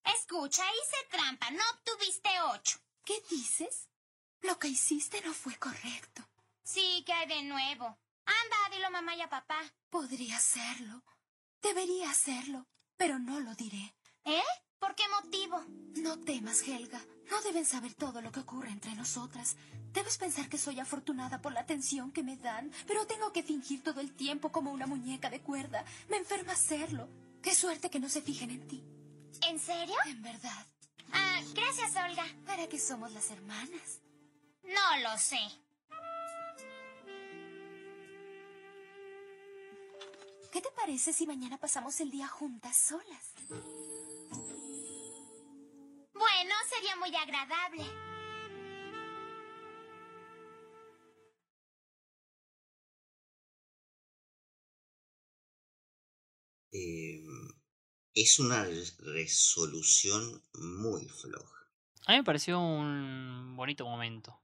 Escucha, hice trampa. No obtuviste ocho. ¿Qué dices? Lo que hiciste no fue correcto. Sí, que hay de nuevo. Anda, dilo a mamá y a papá. Podría hacerlo. Debería hacerlo, pero no lo diré. ¿Eh? ¿Por qué motivo? No temas, Helga. No deben saber todo lo que ocurre entre nosotras. Debes pensar que soy afortunada por la atención que me dan, pero tengo que fingir todo el tiempo como una muñeca de cuerda. Me enferma hacerlo. Qué suerte que no se fijen en ti. ¿En serio? En verdad. Ah, gracias, Olga. ¿Para qué somos las hermanas? No lo sé. ¿Qué te parece si mañana pasamos el día juntas solas? Bueno, sería muy agradable. Eh, es una resolución muy floja. A mí me pareció un bonito momento.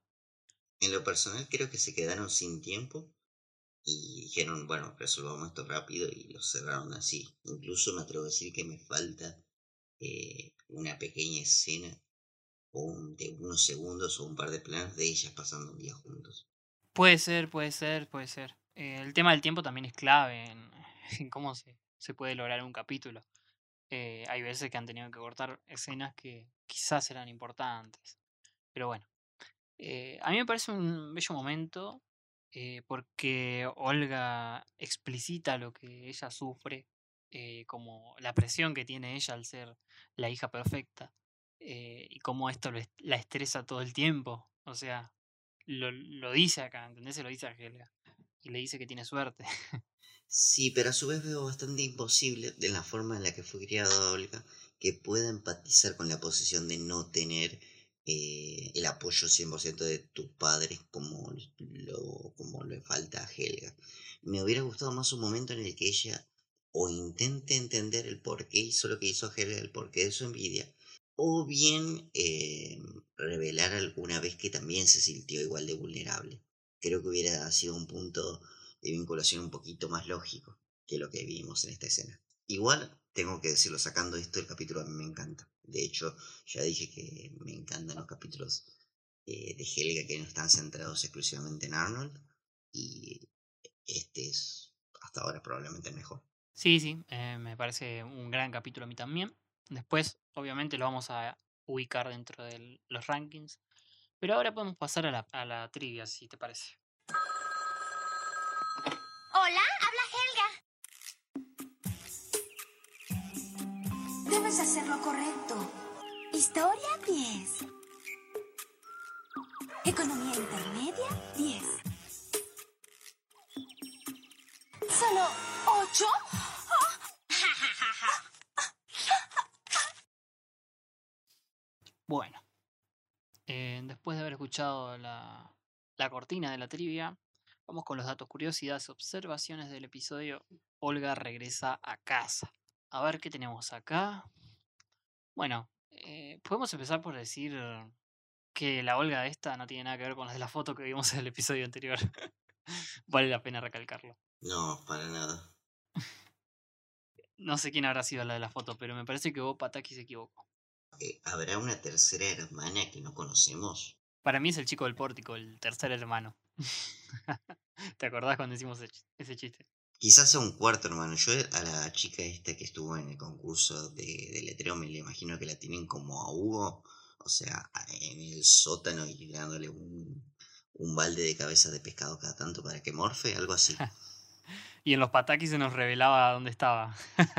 En lo personal creo que se quedaron sin tiempo y dijeron, bueno, resolvamos esto rápido y lo cerraron así. Incluso me atrevo a decir que me falta eh, una pequeña escena o de unos segundos o un par de planos de ellas pasando un día juntos. Puede ser, puede ser, puede ser. Eh, el tema del tiempo también es clave <laughs> en, cómo se, se puede lograr un capítulo. Eh, hay veces que han tenido que cortar escenas que quizás eran importantes. Pero bueno, eh, a mí me parece un bello momento porque Olga explicita lo que ella sufre, eh, como la presión que tiene ella al ser la hija perfecta eh, y cómo esto la estresa todo el tiempo. O sea, lo, lo dice acá, ¿entendés? Se lo dice a Helga. Y le dice que tiene suerte. Sí, pero a su vez veo bastante imposible de la forma en la que fue criada Olga que pueda empatizar con la posición de no tener eh, el apoyo 100% de tus padres como, lo, como le falta a Helga. Me hubiera gustado más un momento en el que ella o intente entender el por qué hizo lo que hizo Helga, el porqué de su envidia, o bien eh, revelar alguna vez que también se sintió igual de vulnerable. Creo que hubiera sido un punto de vinculación un poquito más lógico que lo que vimos en esta escena. Igual, tengo que decirlo, sacando esto, el capítulo a mí me encanta. De hecho, ya dije que me encantan los capítulos eh, de Helga que no están centrados exclusivamente en Arnold. Y este es hasta ahora probablemente el mejor. Sí, sí, eh, me parece un gran capítulo a mí también. Después, obviamente, lo vamos a ubicar dentro de los rankings. Pero ahora podemos pasar a la, a la trivia, si te parece. Hola, habla Helga. Debes hacer lo correcto. Historia 10. Economía intermedia 10. ¿Solo 8? Bueno, eh, después de haber escuchado la, la cortina de la trivia, vamos con los datos, curiosidades, observaciones del episodio. Olga regresa a casa. A ver qué tenemos acá. Bueno, eh, podemos empezar por decir que la Olga esta no tiene nada que ver con las de la foto que vimos en el episodio anterior. <laughs> vale la pena recalcarlo. No, para nada. <laughs> No sé quién habrá sido la de la foto, pero me parece que Bob Pataki se equivocó. Eh, ¿Habrá una tercera hermana que no conocemos? Para mí es el chico del pórtico, el tercer hermano. <laughs> ¿Te acordás cuando hicimos ese ch- ese chiste? Quizás sea un cuarto hermano. Yo a la chica esta que estuvo en el concurso de, de letreo me la imagino que la tienen como a Hugo. O sea, en el sótano y dándole un, un balde de cabeza de pescado cada tanto para que morfe, algo así. <laughs> Y en los patakis se nos revelaba dónde estaba. <laughs>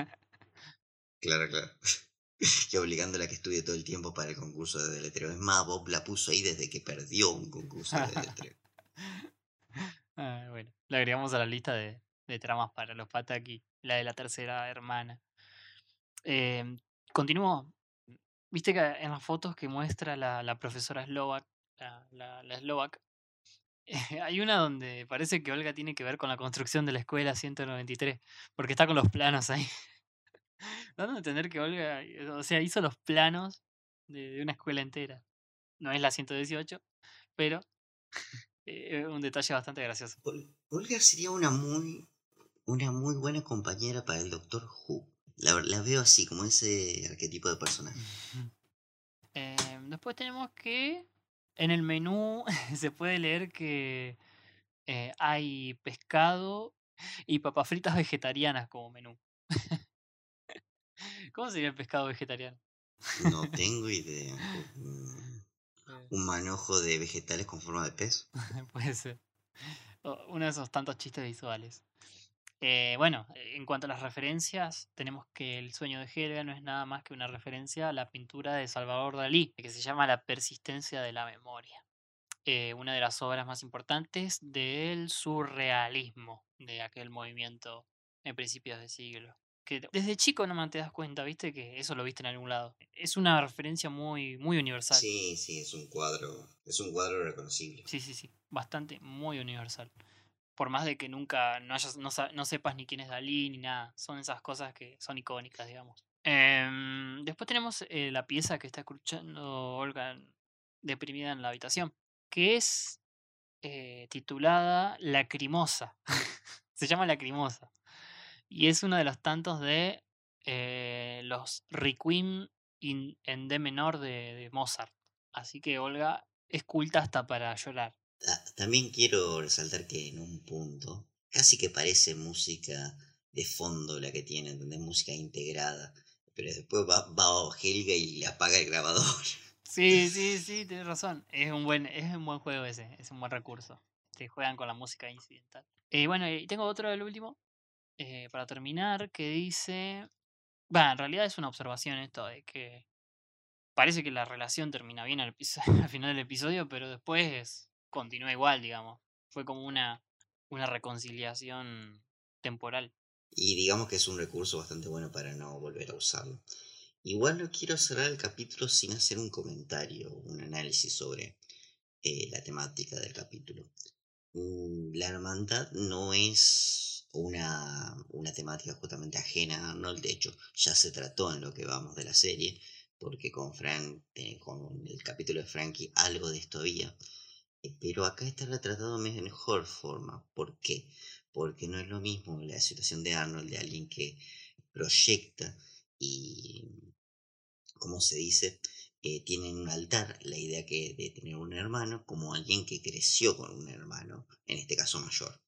Claro, claro. <laughs> Y obligándola a que estudie todo el tiempo para el concurso de deletreo. Es más, Bob la puso ahí desde que perdió un concurso de deletreo. <laughs> Ah, bueno, le agregamos a la lista de, de tramas para los pataki, la de la tercera hermana. Eh, continúo. Viste que en las fotos que muestra la, la profesora Slovak, la, la, la Slovak, <laughs> hay una donde parece que Olga tiene que ver con la construcción de la escuela 193, porque está con los planos ahí. Dando a entender que Olga, eh, o sea, hizo los planos de, de una escuela entera. No es la 118, pero eh, es un detalle bastante gracioso. Ol- Olga sería una muy, una muy buena compañera para el Doctor Who. La, la veo así, como ese arquetipo de personaje. Eh, después tenemos que en el menú <laughs> se puede leer que eh, hay pescado y papas fritas vegetarianas como menú. ¿Cómo sería el pescado vegetariano? No <laughs> tengo idea. Un- Eh, Un manojo de vegetales con forma de pez. <laughs> Puede ser. O- Uno de esos tantos chistes visuales. Eh, bueno, en cuanto a las referencias, tenemos que El sueño de Helga no es nada más que una referencia a la pintura de Salvador Dalí, que se llama La persistencia de la memoria. Eh, una de las obras más importantes del surrealismo, de aquel movimiento de principios de siglo. Que desde chico no te das cuenta, viste, que eso lo viste en algún lado. Es una referencia muy, muy universal. Sí, sí, es un cuadro, es un cuadro reconocible. Sí, sí, sí. Bastante, muy universal. Por más de que nunca no, hayas, no sepas ni quién es Dalí ni nada. Son esas cosas que son icónicas, digamos. Em, después tenemos eh, la pieza que está escuchando Olga deprimida en la habitación. Que es eh, titulada Lacrimosa. <laughs> Se llama Lacrimosa. Y es uno de los tantos de eh, los Requiem in- en D menor de, de Mozart. Así que Olga es culta hasta para llorar. Ta- También quiero resaltar que en un punto casi que parece música de fondo la que tiene, ¿entendés? Música integrada. Pero después va, va Helga y le apaga el grabador. <laughs> Sí, sí, sí, tienes razón. Es un buen, es un buen juego ese, es un buen recurso. Te juegan con la música incidental. Eh, bueno, y tengo otro del último, eh, para terminar, que dice... Va, en realidad es una observación esto de que parece que la relación termina bien <laughs> al, final del episodio, pero después continúa igual, digamos. Fue como una, una reconciliación temporal. Y digamos que es un recurso bastante bueno para no volver a usarlo. Igual no quiero cerrar el capítulo sin hacer un comentario, un análisis sobre eh, la temática del capítulo. Mm, La hermandad no es una, una temática justamente ajena a Arnold, de hecho ya se trató en lo que vamos de la serie, porque con, Frank, eh, con el capítulo de Frankie algo de esto había. Eh, Pero acá está retratado de mejor forma. ¿Por qué? Porque no es lo mismo la situación de Arnold, de alguien que proyecta y, como se dice, eh, tiene en un altar la idea que de tener un hermano como alguien que creció con un hermano, en este caso mayor.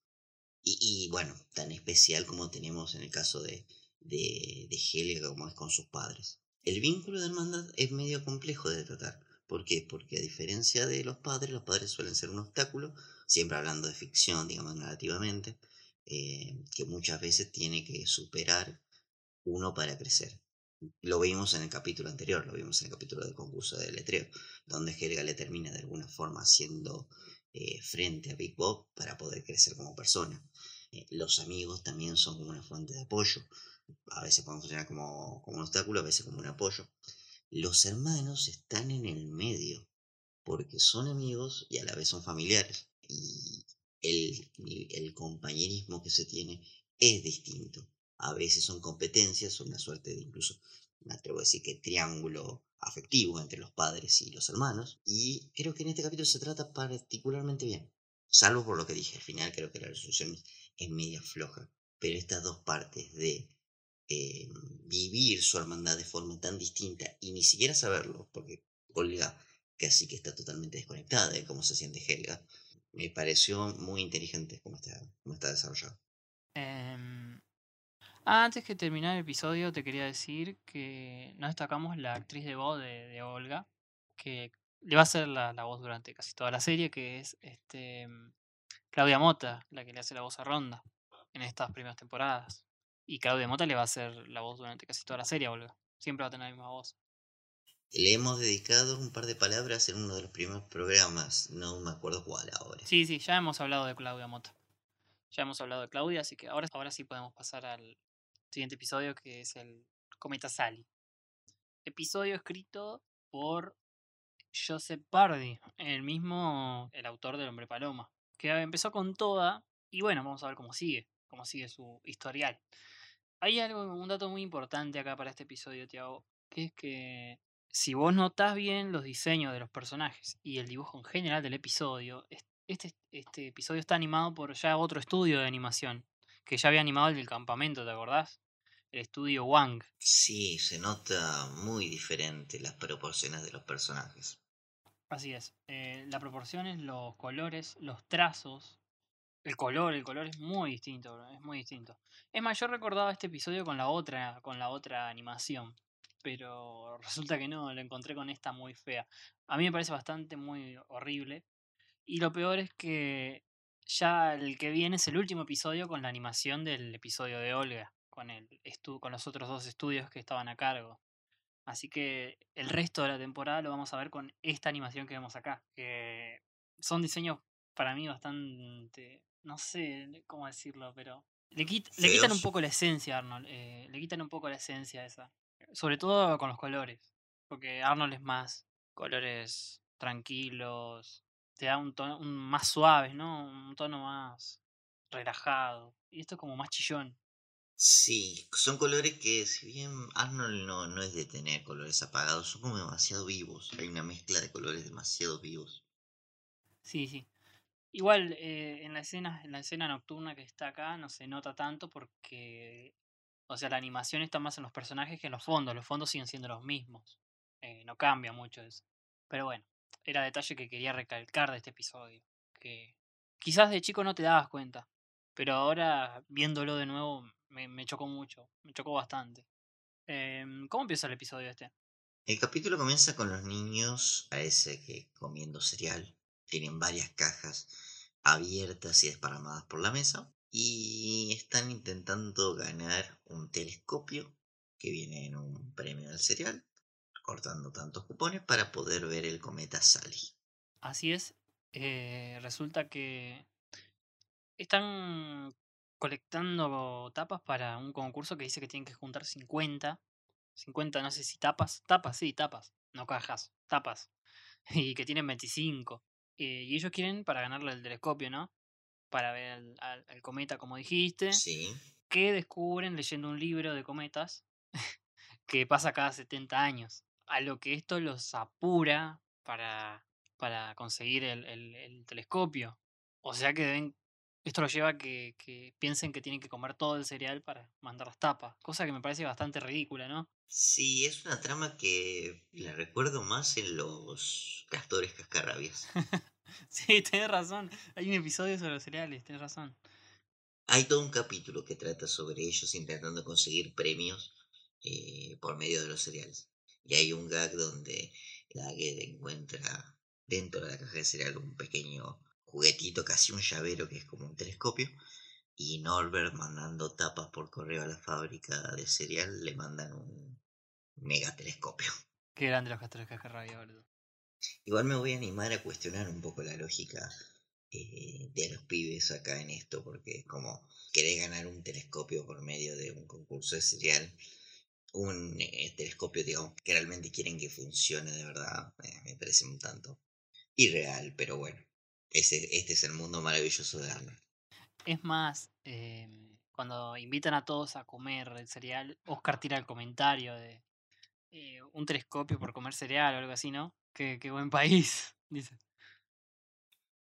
Y, bueno, tan especial como tenemos en el caso de, de, de Helga como es con sus padres. El vínculo de hermandad es medio complejo de tratar. ¿Por qué? Porque a diferencia de los padres, los padres suelen ser un obstáculo, siempre hablando de ficción, digamos, narrativamente, eh, que muchas veces tiene que superar uno para crecer. Lo vimos en el capítulo anterior, lo vimos en el capítulo del concurso de letreo, donde Helga le termina de alguna forma haciendo eh, frente a Big Bob para poder crecer como persona. Eh, los amigos también son como una fuente de apoyo. A veces pueden funcionar como, como un obstáculo, a veces como un apoyo. Los hermanos están en el medio, porque son amigos y a la vez son familiares. Y el, el compañerismo que se tiene es distinto. A veces son competencias, son una suerte de incluso, me atrevo a decir que triángulo afectivo entre los padres y los hermanos. Y creo que en este capítulo se trata particularmente bien. Salvo por lo que dije al final, creo que la resolución es media floja. Pero estas dos partes de eh, vivir su hermandad de forma tan distinta y ni siquiera saberlo, porque Olga casi que está totalmente desconectada de cómo se siente Helga, me pareció muy inteligente cómo está, cómo está desarrollado. Em, antes que terminar el episodio, te quería decir que no destacamos la actriz de voz de, Olga, que le va a hacer la, la voz durante casi toda la serie, que es este Claudia Mota, la que le hace la voz a Ronda en estas primeras temporadas. Y Claudia Mota le va a hacer la voz durante casi toda la serie Olga. Siempre va a tener la misma voz. Le hemos dedicado un par de palabras en uno de los primeros programas, no me acuerdo cuál ahora. Sí, sí, ya hemos hablado de Claudia Mota. Ya hemos hablado de Claudia, así que ahora, ahora sí podemos pasar al siguiente episodio que es el Cometa Sally. Episodio escrito por Joseph Bardi, el mismo, el autor del Hombre Paloma, que empezó con toda y bueno, vamos a ver cómo sigue, cómo sigue su historial. Hay algo, un dato muy importante acá para este episodio, Tiago, que es que si vos notás bien los diseños de los personajes y el dibujo en general del episodio, es- este, este episodio está animado por ya otro estudio de animación, que ya había animado el del campamento, ¿te acordás? El estudio Wang. Sí, se nota muy diferente las proporciones de los personajes. Así es. eh, las proporciones, los colores, los trazos, el color, el color es muy distinto, bro, es muy distinto. Es más, yo recordaba este episodio con la otra, con la otra animación, pero resulta que no, lo encontré con esta muy fea. A mí me parece bastante muy horrible. Y lo peor es que ya el que viene es el último episodio con la animación del episodio de Olga, con el estu- con los otros dos estudios que estaban a cargo. Así que el resto de la temporada lo vamos a ver con esta animación que vemos acá. Que son diseños para mí bastante. No sé cómo decirlo, pero Le, quit- le quitan un poco la esencia, Arnold. eh, le quitan un poco la esencia esa. Sobre todo con los colores. Porque Arnold es más colores tranquilos. Te da un tono un- más suaves, ¿no? Un tono más relajado. Y esto es como más chillón. Sí, son colores que si bien Arnold no, no es de tener colores apagados, son como demasiado vivos. Hay una mezcla de colores demasiado vivos. Sí, sí. Igual eh, en la escena, en la escena nocturna que está acá no se nota tanto porque, o sea, la animación está más en los personajes que en los fondos. Los fondos siguen siendo los mismos. Eh, no cambia mucho eso. Pero bueno, era detalle que quería recalcar de este episodio. Que quizás de chico no te dabas cuenta, pero ahora viéndolo de nuevo me, me chocó mucho, me chocó bastante. Em, ¿Cómo empieza el episodio este? El capítulo comienza con los niños, parece que comiendo cereal. Tienen varias cajas abiertas y desparramadas por la mesa. Y están intentando ganar un telescopio que viene en un premio del cereal. Cortando tantos cupones para poder ver el cometa Sally. Así es. eh, resulta que están colectando tapas para un concurso que dice que tienen que juntar 50. 50, no sé si tapas. Tapas, sí, tapas. No cajas, tapas. <laughs> Y que tienen 25. eh, y ellos quieren para ganarle el telescopio, ¿no? Para ver al, al- cometa, como dijiste. Sí. Que descubren leyendo un libro de cometas <laughs> que pasa cada 70 años. A lo que esto los apura para, para conseguir el, el- el telescopio. O sea que deben, esto los lleva a que, que piensen que tienen que comer todo el cereal para mandar las tapas. Cosa que me parece bastante ridícula, ¿no? Sí, es una trama que la recuerdo más en los castores cascarrabias. <laughs> Sí, tenés razón. Hay un episodio sobre los cereales, tenés razón. Hay todo un capítulo que trata sobre ellos intentando conseguir premios eh, por medio de los cereales. Y hay un gag donde Daggett encuentra dentro de la caja de cereal un pequeño juguetito, casi un llavero que es como un telescopio. Y Norbert mandando tapas por correo a la fábrica de cereal le mandan un mega telescopio. <laughs> Qué grande los castores cascarrabia, boludo. Igual me voy a animar a cuestionar un poco la lógica eh, de los pibes acá en esto, porque es como querer ganar un telescopio por medio de un concurso de serial, un eh, telescopio, digamos, que realmente quieren que funcione de verdad, eh, me parece un tanto irreal, pero bueno, ese, este es el mundo maravilloso de Arnold. Es más, em, cuando invitan a todos a comer el cereal, Oscar tira el comentario de eh, un telescopio por comer cereal o algo así, ¿no? Qué, qué buen país, <laughs> dice.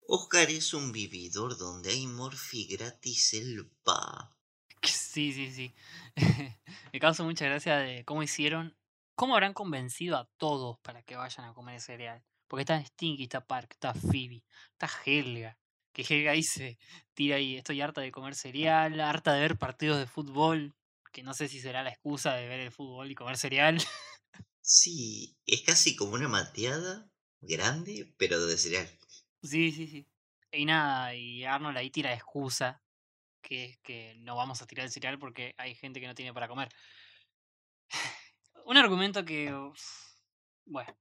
Oscar es un vividor donde hay morfi gratis, él va. Sí, sí, sí. <laughs> Me causa mucha gracia de cómo hicieron, cómo habrán convencido a todos para que vayan a comer cereal. Porque está Stinky, está Park, está Phoebe, está Helga. Que Helga dice, tira ahí, estoy harta de comer cereal, harta de ver partidos de fútbol. Que no sé si será la excusa de ver el fútbol y comer cereal. Sí, es casi como una mateada grande, pero de cereal. Sí, sí, sí. Y nada, y Arnold ahí tira excusa, que es que no vamos a tirar el cereal porque hay gente que no tiene para comer. <sighs> Un argumento que, bueno,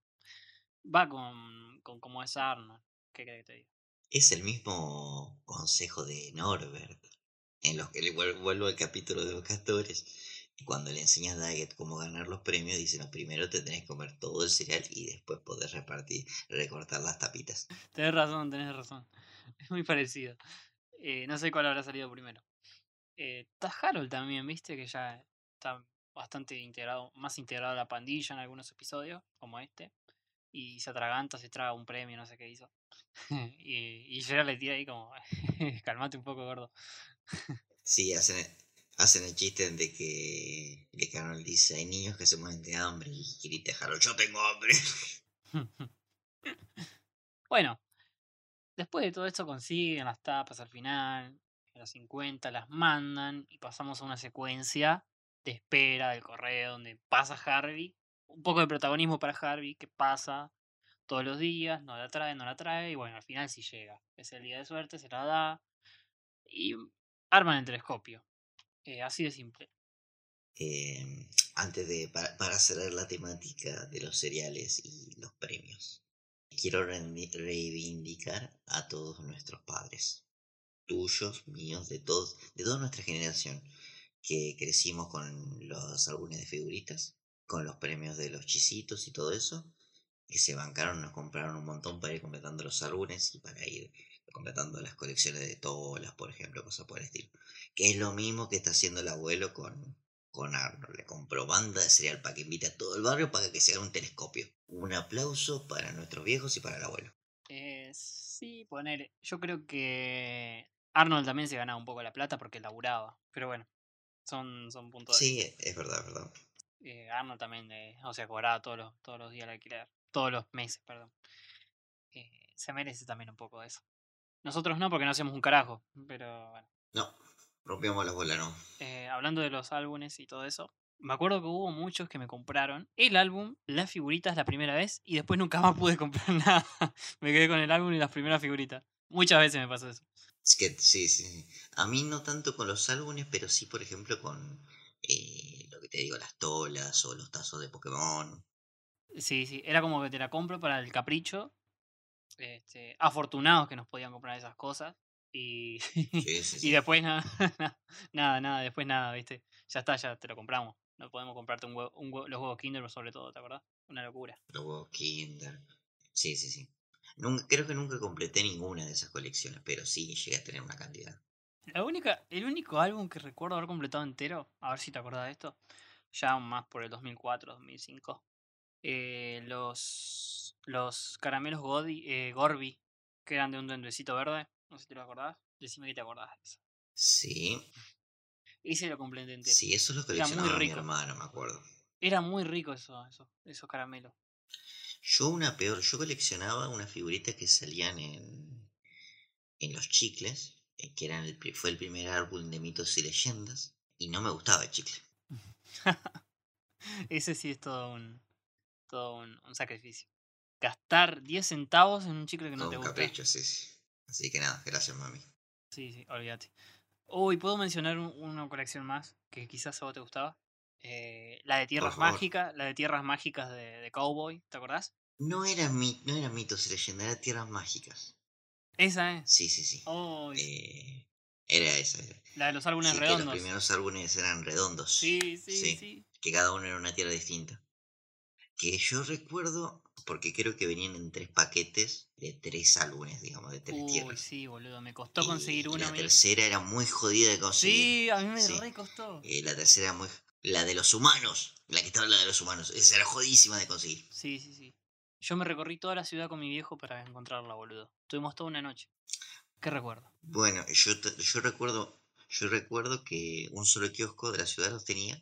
va con, con como es Arnold. ¿Qué crees que te diga? Es el mismo consejo de Norbert, en los que le vuel- vuelvo al capítulo de los castores. Cuando le enseña a Daggett cómo ganar los premios, dice, no, primero te tenés que comer todo el cereal y después podés repartir, recortar las tapitas. <laughs> Tenés razón, tenés razón. Es muy parecido. Eh, no sé cuál habrá salido primero. Eh, está Harold también, viste, que ya está bastante integrado, más integrado a la pandilla en algunos episodios, como este. Y se atraganta, se traga un premio, no sé qué hizo. <laughs> y, y le tira ahí como, <laughs> calmate un poco, gordo. Sí, hacen, hacen el chiste de que, de que Arnold dice, hay niños que se mueren de hambre y grita Harold, yo tengo hambre. <laughs> bueno, después de todo esto consiguen las tapas al final, a las 50 las mandan y pasamos a una secuencia de espera del correo donde pasa Harvey, un poco de protagonismo para Harvey, que pasa todos los días, no la trae, no la trae, y bueno, al final sí llega. Es el día de suerte, se la da y arman el telescopio. Eh, así de simple. Eh, antes de, para, cerrar la temática de los cereales y los premios, quiero reivindicar a todos nuestros padres. tuyos, míos, de todos, de toda nuestra generación, que crecimos con los álbumes de figuritas, con los premios de los chisitos y todo eso, que se bancaron, nos compraron un montón para ir completando los álbumes y para ir completando las colecciones de tolas, por ejemplo, cosas por el estilo. Que es lo mismo que está haciendo el abuelo con, con Arnold. Le compró banda de cereal para que invite a todo el barrio para que se haga un telescopio. Un aplauso para nuestros viejos y para el abuelo. Eh, sí, poner. Yo creo que Arnold también se ganaba un poco la plata porque laburaba. Pero bueno, son, son puntos de Sí, es verdad, es verdad. Eh, Arnold también, eh, o sea, cobraba todos los, todos los días el alquiler. Todos los meses, perdón. Eh, se merece también un poco de eso. Nosotros no, porque no hacemos un carajo. Pero bueno. No, rompíamos la bola, no. Eh, hablando de los álbumes y todo eso, me acuerdo que hubo muchos que me compraron el álbum, las figuritas la primera vez y después nunca más pude <laughs> comprar nada. me quedé con el álbum y las primeras figuritas. Muchas veces me pasó eso. Es que sí, sí. A mí no tanto con los álbumes, pero sí, por ejemplo, con eh, lo que te digo, las tolas o los tazos de Pokémon. Sí, sí, era como que te la compro para el capricho. Este, afortunados que nos podían comprar esas cosas. Y, <laughs> Sí, sí, y después nada, <laughs> nada, nada, después nada, ¿viste? Ya está, ya te lo compramos. No podemos comprarte un huevo, un huevo- los huevos Kinder sobre todo, ¿te acordás? Una locura. Los huevos Kinder. Sí, sí, sí. Nunca, creo que nunca completé ninguna de esas colecciones, pero sí llegué a tener una cantidad. La única, el único álbum que recuerdo haber completado entero, a ver si te acordás de esto, ya más por el 2004, 2005, eh, los, los caramelos Godi, eh, Gorby, que eran de un duendecito verde, no sé si te lo acordás, decime que te acordás de eso. Sí, Ese lo completé entero. sí, eso lo Era muy coleccionaba mi rico. hermano, me acuerdo. Era muy rico eso, eso, esos caramelos. Yo una peor, yo coleccionaba unas figuritas que salían en, en los chicles, que eran el, fue el primer álbum de mitos y leyendas, y no me gustaba el chicle. <laughs> Ese sí es todo un, todo un, un sacrificio. Gastar 10 centavos en un chicle que no Todo te un gusta. capricho, sí, sí. Así que nada, gracias mami. Sí, sí, olvídate. Uy, ¿puedo mencionar un- una colección más que quizás a vos te gustaba? Eh, la de Tierras. Mágicas, la de Tierras Mágicas de, de Cowboy, ¿te acordás? No era, mi, no era mitos y leyendas, era tierras mágicas. Esa es. Sí, sí, sí. Oh, Eh, era esa, era. la de los álbumes Sí, que los redondos. primeros álbumes eran redondos. Sí, sí, Sí. sí. que cada uno era una tierra distinta. Que yo recuerdo, porque creo que venían en tres paquetes de tres álbumes, digamos, de tres Uy, tierras. sí, boludo, me costó Y- conseguir una. la tercera era muy jodida de conseguir. Sí, a mí me Sí. re costó. Eh, la tercera era muy... La de los humanos. La que estaba la de los humanos. Esa era jodidísima de conseguir. Sí, sí, sí. Yo me recorrí toda la ciudad con mi viejo para encontrarla, boludo. Tuvimos toda una noche. ¿Qué recuerdo? Bueno, yo, te- yo recuerdo yo recuerdo que un solo kiosco de la ciudad los tenía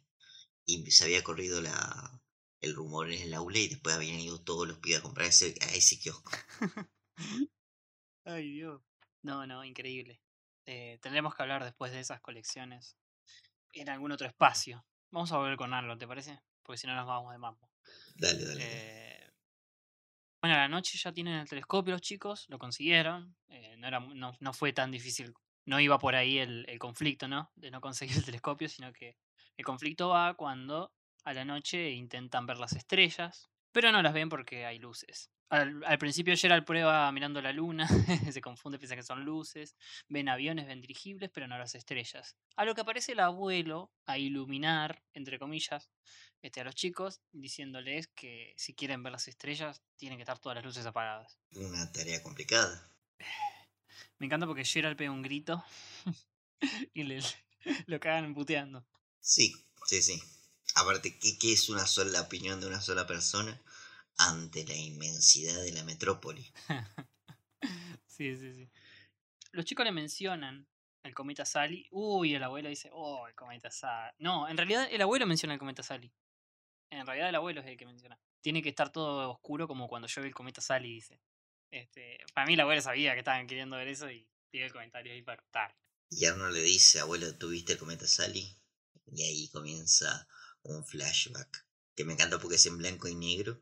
y se había corrido la, el rumor en el aula y después habían ido todos los pibes a comprar ese, a ese kiosco. <laughs> Ay, Dios. No, no, increíble. Eh, tendremos que hablar después de esas colecciones en algún otro espacio. Vamos a volver con Arlo, ¿te parece? Porque si no nos vamos de mambo. Dale, dale. dale. Eh, bueno, a la noche ya tienen el telescopio los chicos, lo consiguieron. eh, no, era, no, no fue tan difícil. No iba por ahí el, el conflicto, ¿no? De no conseguir <laughs> el telescopio, sino que el conflicto va cuando a la noche intentan ver las estrellas, pero no las ven porque hay luces. Al, al principio Gerald prueba mirando la luna, <laughs> se confunde, piensa que son luces, ven aviones, ven dirigibles, pero no las estrellas. A lo que aparece el abuelo a iluminar, entre comillas, este, a los chicos, diciéndoles que si quieren ver las estrellas, tienen que estar todas las luces apagadas. Una tarea complicada. <sighs> Me encanta porque Gerald pega un grito <laughs> y le, <laughs> lo cagan puteando. Sí, sí, sí. Aparte, ¿qué, qué es una sola opinión de una sola persona ante la inmensidad de la metrópoli? <laughs> Sí, sí, sí. Los chicos le mencionan el cometa Sally. Uy, el abuelo dice, oh, el cometa Sally. No, en realidad el abuelo menciona el cometa Sally. En realidad el abuelo es el que menciona. Tiene que estar todo oscuro como cuando llueve el cometa Sally, dice. Este, para mí el abuelo sabía que estaban queriendo ver eso y tiró el comentario ahí para cortar. Y Arnold le dice, abuelo, ¿tuviste el cometa Sally? Y ahí comienza un flashback. Que me encanta porque es en blanco y negro,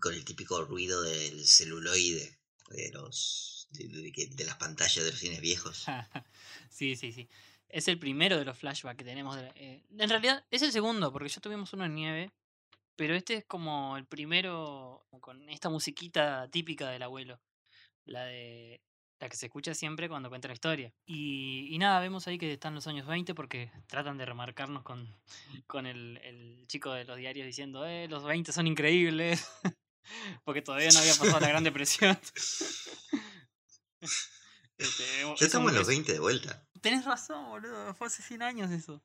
con el típico ruido del celuloide, de los de, de que- de las pantallas de los cines viejos. <laughs> sí, sí, sí. Es el primero de los flashbacks que tenemos. de la- eh, en realidad es el segundo, porque ya tuvimos uno en nieve. Pero este es como el primero con esta musiquita típica del abuelo. La de la que se escucha siempre cuando cuenta la historia. Y, y nada, vemos ahí que están los años 20 porque tratan de remarcarnos con, con el, el chico de los diarios diciendo, eh, los 20 son increíbles, <laughs> porque todavía no había pasado la Gran Depresión. <laughs> Este, Ya es estamos en los es- 20 de vuelta. Tenés razón, boludo, fue hace 100 años eso.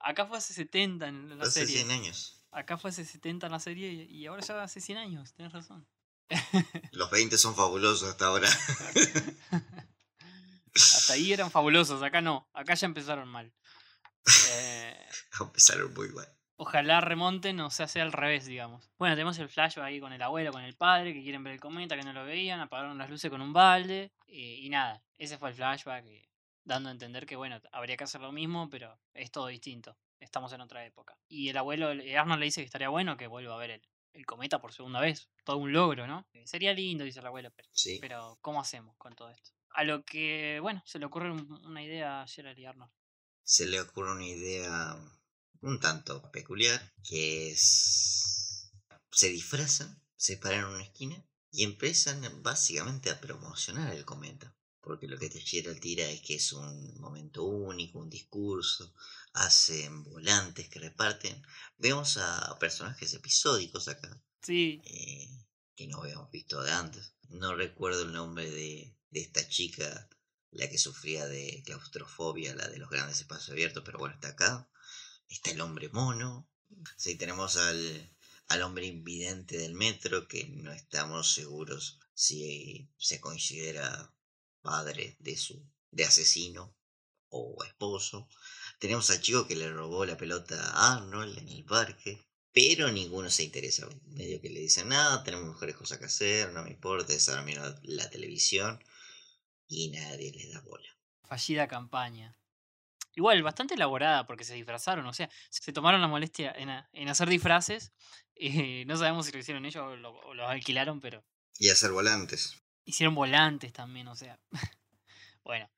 Acá fue hace 70 en la Hace serie. 100 años. Acá fue hace 70 en la serie y, ahora ya hace 100 años, tenés razón. <laughs> Los 20 son fabulosos hasta ahora. Hasta ahí eran fabulosos, acá no, acá ya empezaron mal. <laughs> Eh, Empezaron muy mal. ojalá remonten o sea, sea al revés, digamos. Bueno, tenemos el flash ahí con el abuelo, con el padre, que quieren ver el cometa, que no lo veían, apagaron las luces con un balde, eh, y nada, ese fue el flashback, eh, dando a entender que, bueno, habría que hacer lo mismo, pero es todo distinto, estamos en otra época. Y el abuelo, Arnold le dice que estaría bueno que vuelva a ver el, el cometa por segunda vez, todo un logro, ¿no? Eh, sería lindo, dice el abuelo, pero, Sí. pero ¿cómo hacemos con todo esto? A lo que, bueno, se le ocurre un- una idea a Gerald y Arnold. Se le ocurre una idea un tanto peculiar, que es... Se disfrazan, se paran en una esquina y empiezan básicamente a promocionar el cometa. Porque lo que Teixeira tira es que es un momento único, un discurso, hacen volantes que reparten. Vemos a personajes episódicos acá, Sí, eh, que no habíamos visto de antes. No recuerdo el nombre de, de esta chica, la que sufría de claustrofobia, la de los grandes espacios abiertos, pero bueno, está acá. Está el hombre mono. Sí, tenemos al, al hombre invidente del metro, que no estamos seguros si se considera padre de su de asesino o esposo. Tenemos al chico que le robó la pelota a Arnold en el parque. Pero ninguno se interesa. Medio que le dicen, nada, tenemos mejores cosas que hacer, no me importa, es ahora miro la televisión. Y nadie les da bola. fallida campaña. Igual, bastante elaborada porque se disfrazaron, o sea, se tomaron la molestia en, a- en hacer disfraces. <laughs> eh, no sabemos si lo hicieron ellos o lo, o lo alquilaron, pero Y hacer volantes. hicieron volantes también, o sea. <laughs> bueno,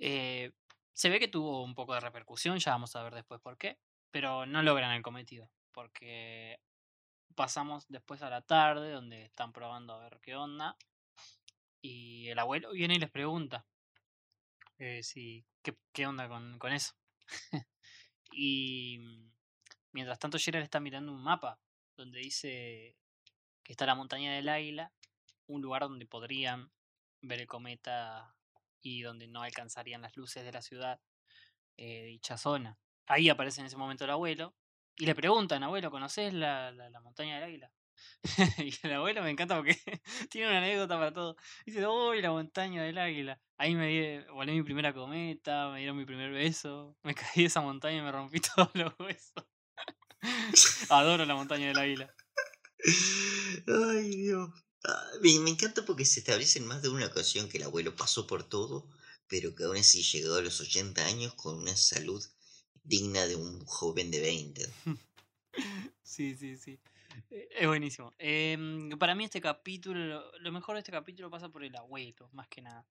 eh, se ve que tuvo un poco de repercusión, ya vamos a ver después por qué, pero no logran el cometido, porque pasamos después a la tarde, donde están probando a ver qué onda, y el abuelo viene y les pregunta eh, si, qué, qué onda con, con eso. <laughs> y mm, mientras tanto Gerald está mirando un mapa donde dice que está la montaña del águila, un lugar donde podrían ver el cometa y donde no alcanzarían las luces de la ciudad, eh, dicha zona. Ahí aparece en ese momento el abuelo y le preguntan, abuelo, ¿conoces la, la, montaña del águila? <laughs> y el abuelo me encanta porque <laughs> tiene una anécdota para todo. Dice, uy, la montaña del águila. Ahí me di, volé mi primera cometa, me dieron mi primer beso, me <laughs> caí de esa montaña y me rompí todos los huesos. Adoro la montaña del águila. Ay, Dios. Ah, Me, encanta porque se establece en más de una ocasión que el abuelo pasó por todo, pero que aún así llegó a los 80 años con una salud digna de un joven de 20. <laughs> Sí, sí, sí. Eh, Es buenísimo. Em, para mí este capítulo, lo mejor de este capítulo pasa por el abuelo, más que nada.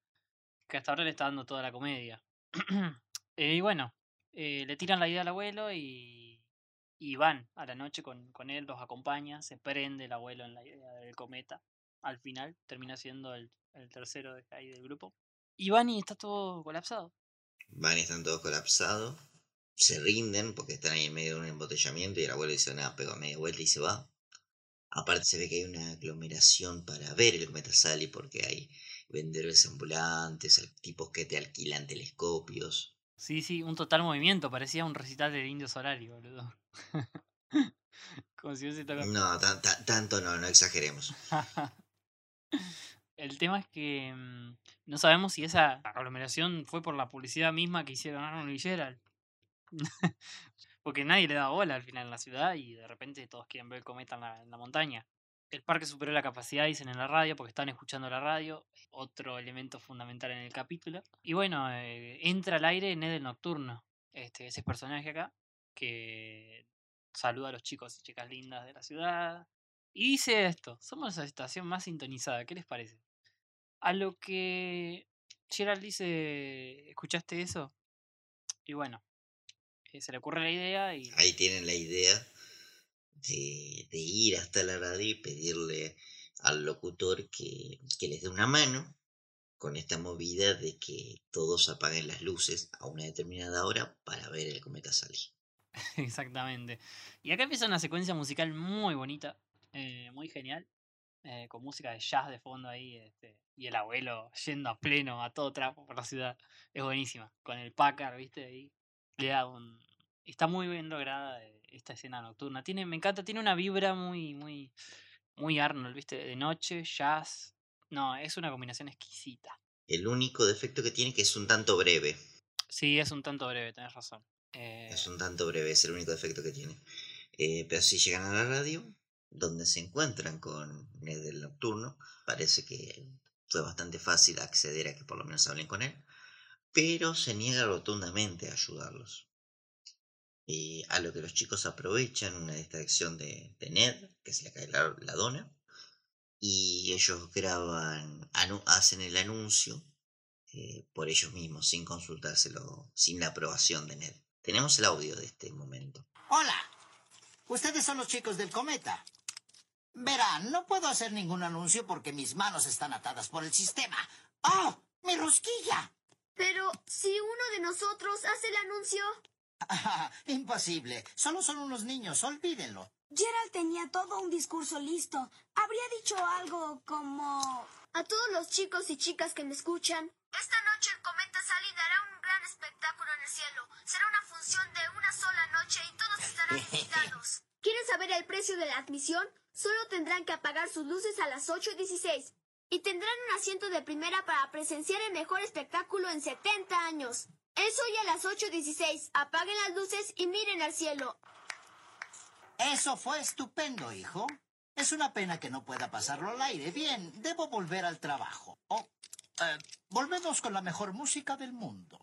Que hasta ahora le está dando toda la comedia. <clears throat> Eh, y bueno, eh, le tiran la idea al abuelo y, y van a la noche con, con él, los acompaña, se prende el abuelo en la idea del cometa. Al final termina siendo el, el tercero de ahí del grupo. Y van y está todo colapsado. Van y están todos colapsados. Se rinden porque están ahí en medio de un embotellamiento y el abuelo dice, nada, pega media vuelta y se va. Aparte se ve que hay una aglomeración para ver el cometa Sally porque hay vendedores ambulantes, tipos que te alquilan telescopios. Sí, sí, un total movimiento, parecía un recital del Indio Solari, boludo. <laughs> Como si. No, tan- tan- tanto no, no exageremos. <laughs> El tema es que mm, no sabemos si esa aglomeración fue por la publicidad misma que hicieron Arnold y Gerald. <laughs> Porque nadie le da bola al final en la ciudad y de repente todos quieren ver el cometa en la, montaña. El parque superó la capacidad, dicen en la radio, porque están escuchando la radio. Otro elemento fundamental en el capítulo. Y bueno, eh, entra al aire Ned el Nocturno. Este, ese personaje acá, que saluda a los chicos y chicas lindas de la ciudad. Y dice esto, somos la estación más sintonizada, ¿qué les parece? A lo que Gerald dice, ¿escuchaste eso? Y bueno, eh, se le ocurre la idea y... Ahí tienen la idea de, de ir hasta la radio y pedirle al locutor que, que les dé una mano con esta movida de que todos apaguen las luces a una determinada hora para ver el cometa Sally. <laughs> Exactamente. Y acá empieza una secuencia musical muy bonita, eh, muy genial, eh, con música de jazz de fondo ahí, este, y el abuelo yendo a pleno, a todo trapo por la ciudad. Es buenísima. Con el Packard, ¿viste? Ahí le da un... Está muy bien lograda eh, esta escena nocturna. Tiene, me encanta, tiene una vibra muy, muy, muy Arnold, ¿viste? De noche, jazz. No, es una combinación exquisita. El único defecto que tiene es que es un tanto breve. Sí, es un tanto breve, tenés razón. Eh, Es un tanto breve, es el único defecto que tiene. Eh, pero si llegan a la radio, donde se encuentran con Ned el Nocturno, parece que fue bastante fácil acceder a que por lo menos hablen con él, pero se niega rotundamente a ayudarlos. Y a lo que los chicos aprovechan una distracción de, Ned, que se le cae la, la dona, y ellos graban, hacen el anuncio eh, por ellos mismos, sin consultárselo, sin la aprobación de Ned. Tenemos el audio de este momento. Hola. Ustedes son los chicos del cometa. Verán, no puedo hacer ningún anuncio porque mis manos están atadas por el sistema. ¡Oh! ¡Mi rosquilla! Pero si uno de nosotros hace el anuncio... Ah, <laughs> imposible. Solo son unos niños, olvídenlo. Gerald tenía todo un discurso listo. Habría dicho algo como... A todos los chicos y chicas que me escuchan. Esta noche el cometa Sally dará un gran espectáculo en el cielo. Será una función de una sola noche y todos estarán <laughs> invitados. ¿Quieren saber el precio de la admisión? Solo tendrán que apagar sus luces a las 8.16. Y tendrán un asiento de primera para presenciar el mejor espectáculo en 70 años. Es hoy a las 8.16. Apaguen las luces y miren al cielo. Eso fue estupendo, hijo. Es una pena que no pueda pasarlo al aire. Bien, debo volver al trabajo. Oh, eh, volvemos con la mejor música del mundo.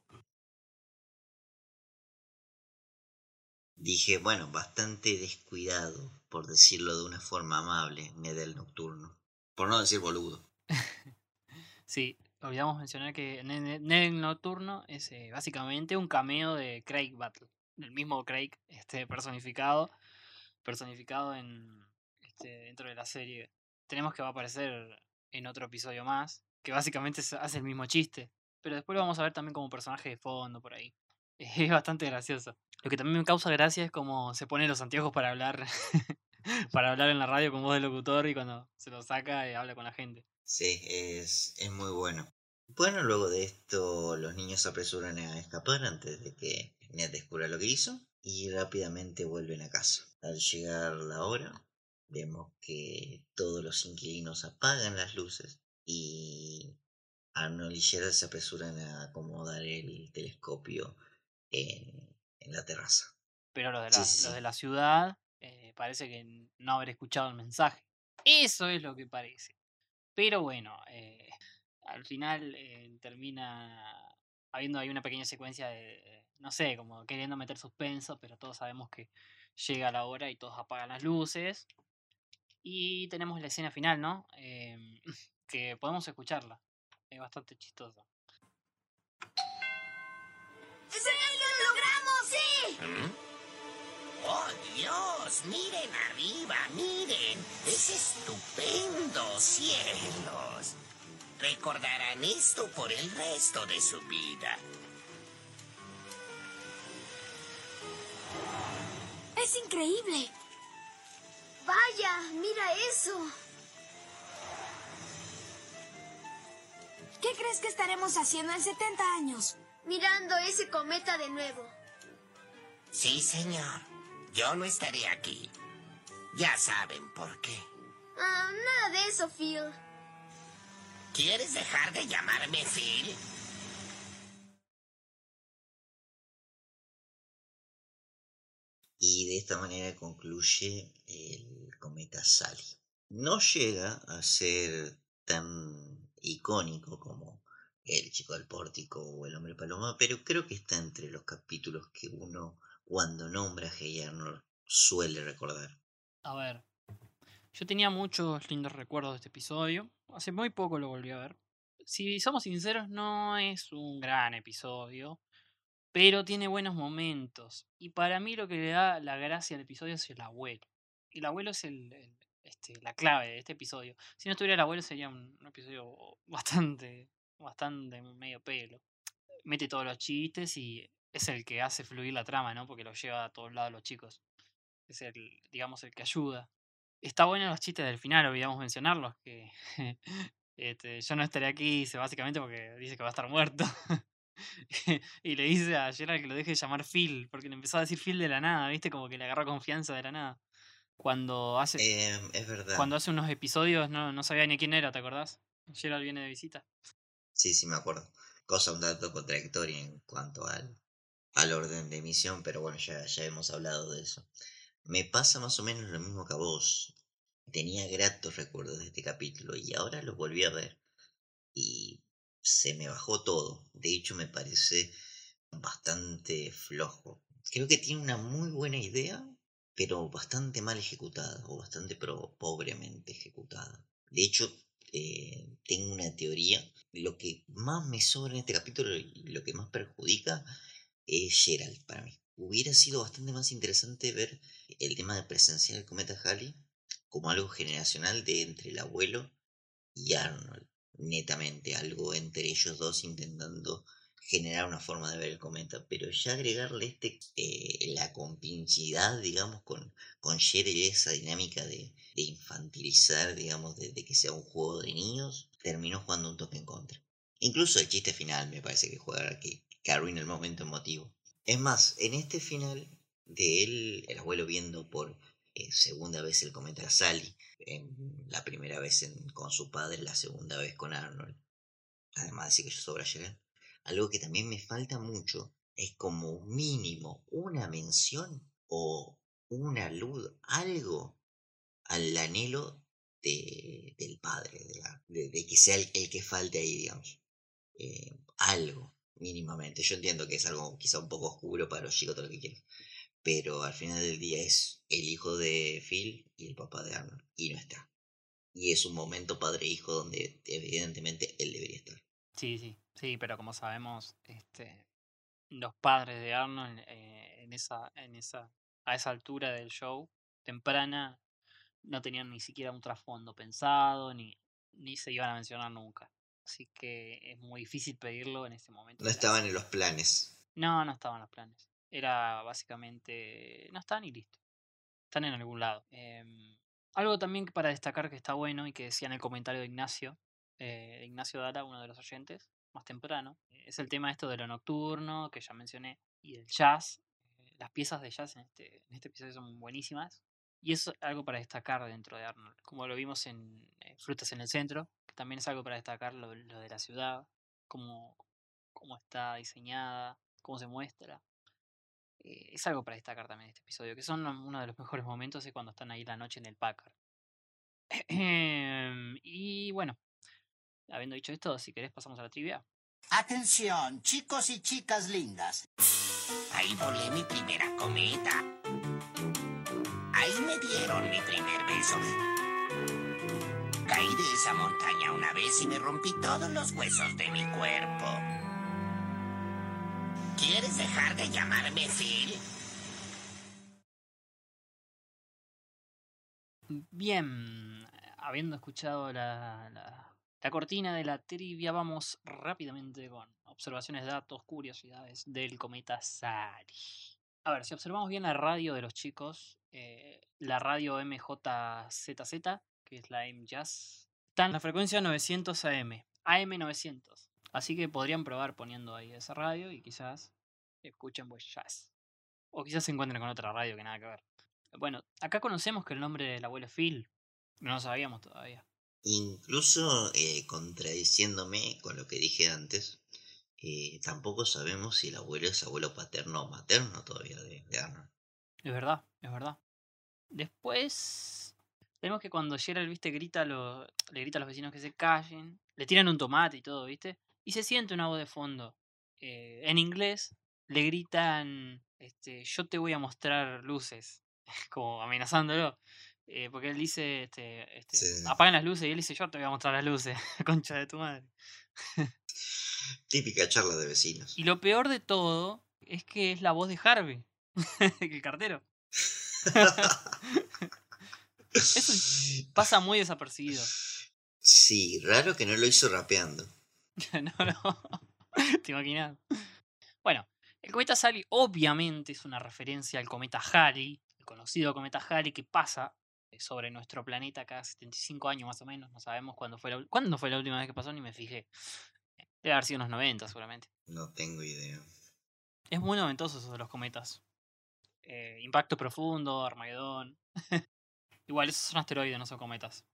Dije, bueno, bastante descuidado, por decirlo de una forma amable, Ned el Nocturno. Por no decir boludo. <laughs> Sí, olvidamos mencionar que Ne- Ne- Ned el Nocturno es eh, básicamente un cameo de Craig Battle. El mismo Craig este, personificado. Personificado en este, dentro de la serie. Tenemos que va a aparecer en otro episodio más. Que básicamente hace el mismo chiste. Pero después lo vamos a ver también como personaje de fondo por ahí. <laughs> Es bastante gracioso. Lo que también me causa gracia es como se pone los anteojos para hablar. <laughs> para hablar en la radio con voz de locutor y cuando se lo saca eh, habla con la gente. Sí, es, es muy bueno. Bueno, luego de esto, los niños se apresuran a escapar antes de que Ned descubra lo que hizo y rápidamente vuelven a casa. Al llegar la hora, vemos que todos los inquilinos apagan las luces y Arnold y se apresuran a acomodar el telescopio en, en la terraza. pero los de la, sí, los sí. de la ciudad eh, parece que no haber escuchado el mensaje. Eso es lo que parece. Pero bueno, eh, al final eh, termina habiendo ahí una pequeña secuencia de, de, no sé, como queriendo meter suspenso, pero todos sabemos que llega la hora y todos apagan las luces. Y tenemos la escena final, ¿no? Em, <laughs> que podemos escucharla. Es bastante chistosa. ¡Oh, Dios! Miren arriba, miren. Es estupendo, cielos. Recordarán esto por el resto de su vida. Es increíble. Vaya, mira eso. ¿Qué crees que estaremos haciendo en 70 años? Mirando ese cometa de nuevo. Sí, señor. Yo no estaré aquí. Ya saben por qué. Ah, nada de eso, Phil. ¿Quieres dejar de llamarme Phil? Y de esta manera concluye el cometa Sally. No llega a ser tan icónico como El chico del pórtico o El hombre paloma, pero creo que está entre los capítulos que uno cuando nombra a Hey Arnold suele recordar. A ver, yo tenía muchos lindos recuerdos de este episodio. Hace muy poco lo volví a ver. Si somos sinceros, no es un gran episodio, pero tiene buenos momentos. Y para mí lo que le da la gracia al episodio es el abuelo. El abuelo es el, el- este, la clave de este episodio. Si no estuviera el abuelo sería un, un episodio bastante bastante medio pelo. Mete todos los chistes y es el que hace fluir la trama, ¿no? Porque lo lleva a todos lados los chicos. Es el, digamos, el que ayuda. Está bueno los chistes del final, olvidamos mencionarlos, que <laughs> este, yo no estaré aquí, dice, básicamente porque dice que va a estar muerto. <laughs> y le dice a Gerald que lo deje de llamar Phil, porque le empezó a decir Phil de la nada, ¿viste? Como que le agarró confianza de la nada. Cuando hace, Em, es verdad. cuando hace unos episodios no, no sabía ni quién era, ¿te acordás? Gerald viene de visita. Sí, sí, me acuerdo. Cosa un tanto contradictoria en cuanto al, al orden de emisión, pero bueno, ya, ya hemos hablado de eso. Me pasa más o menos lo mismo que a vos. Tenía gratos recuerdos de este capítulo y ahora lo volví a ver y se me bajó todo. De hecho, me parece bastante flojo. Creo que tiene una muy buena idea, pero bastante mal ejecutada o bastante pro- pobremente ejecutada. De hecho, eh, tengo una teoría. Lo que más me sobra en este capítulo y lo que más perjudica es Gerald para mí. Hubiera sido bastante más interesante ver el tema de presenciar el cometa Halley como algo generacional de entre el abuelo y Arnold. Netamente, algo entre ellos dos intentando generar una forma de ver el cometa, pero ya agregarle este eh, la compinchidad, digamos, con, con Gerald esa dinámica de, infantilizar, digamos, de, que sea un juego de niños, terminó jugando un toque en contra. Incluso el chiste final me parece que juega que, que el momento emotivo. Es más, en este final de él, el abuelo viendo por eh, segunda vez el cometa Sally, en la primera vez con su padre, la segunda vez con Arnold, además de decir que yo sobra Gerald, algo que también me falta mucho es como mínimo una mención o una luz, algo al anhelo de, del padre, de, que sea el, el que falte ahí, digamos. Eh, algo, mínimamente. Yo entiendo que es algo quizá un poco oscuro para los chicos, todo lo que quieran. Pero al final del día es el hijo de Phil y el papá de Arnold. Y no está. Y es un momento padre-hijo donde evidentemente él debería estar. Sí, sí, sí, pero como sabemos, este, los padres de Arnold eh, en esa, en esa, a esa altura del show, temprana, no tenían ni siquiera un trasfondo pensado, ni, ni se iban a mencionar nunca. Así que es muy difícil pedirlo en ese momento. No estaban en los planes. No, no estaban los planes. Era básicamente. No están y listo. Están en algún lado. Em, algo también para destacar que está bueno y que decía en el comentario de Ignacio, eh, Ignacio Dara, uno de los oyentes, más temprano, es el tema esto de lo nocturno, que ya mencioné, y del jazz. Eh, las piezas de jazz en este, en este episodio son buenísimas. Y es algo para destacar dentro de Arnold. Como lo vimos en eh, Frutas en el Centro, que también es algo para destacar lo, lo de la ciudad, cómo, cómo está diseñada, cómo se muestra. Eh, es algo para destacar también este episodio, que son uno de los mejores momentos es cuando están ahí la noche en el Packard. y bueno, habiendo dicho esto, si querés pasamos a la trivia. Atención, chicos y chicas lindas. Ahí volé mi primera cometa. Beso. Caí de esa montaña una vez y me rompí todos los huesos de mi cuerpo. ¿Quieres dejar de llamarme Phil? Bien, habiendo escuchado la, la, la cortina de la trivia, vamos rápidamente con observaciones, datos, curiosidades del cometa Sari. A ver, si observamos bien la radio de los chicos, eh, la radio MJZZ, que es la M Jazz, está en la frecuencia 900 AM, AM900. Así que podrían probar poniendo ahí esa radio y quizás escuchen buen jazz. O quizás se encuentren con otra radio que nada que ver. Bueno, acá conocemos que el nombre del abuelo Phil. No lo sabíamos todavía. Incluso eh, contradiciéndome con lo que dije antes, eh, tampoco sabemos si el abuelo es abuelo paterno o materno todavía de Arnold. Es verdad, es verdad. Después, vemos que cuando Gerald, viste, grita a lo- le grita a los vecinos que se callen, le tiran un tomate y todo, viste, y se siente una voz de fondo. Eh, en inglés le gritan, este, yo te voy a mostrar luces, <laughs> como amenazándolo. eh, porque él dice, este, este, Sí. apagan las luces y él dice, yo te voy a mostrar las luces, <laughs> concha de tu madre. Típica charla de vecinos. Y lo peor de todo es que es la voz de Harvey, <laughs> el cartero. <laughs> Eso pasa muy desapercibido. Sí, raro que no lo hizo rapeando. <laughs> no, no. ¿Te imaginas? Bueno, el cometa Sally obviamente es una referencia al cometa Halley, el conocido cometa Halley que pasa eh, sobre nuestro planeta cada 75 años más o menos. No sabemos cuándo fue la, ¿cuándo fue la última vez que pasó, ni me fijé. Debe haber sido unos 90 seguramente. No tengo idea. Es muy noventoso eso de los cometas. Eh, impacto profundo, Armagedón. <laughs> Igual, esos son asteroides, no son cometas.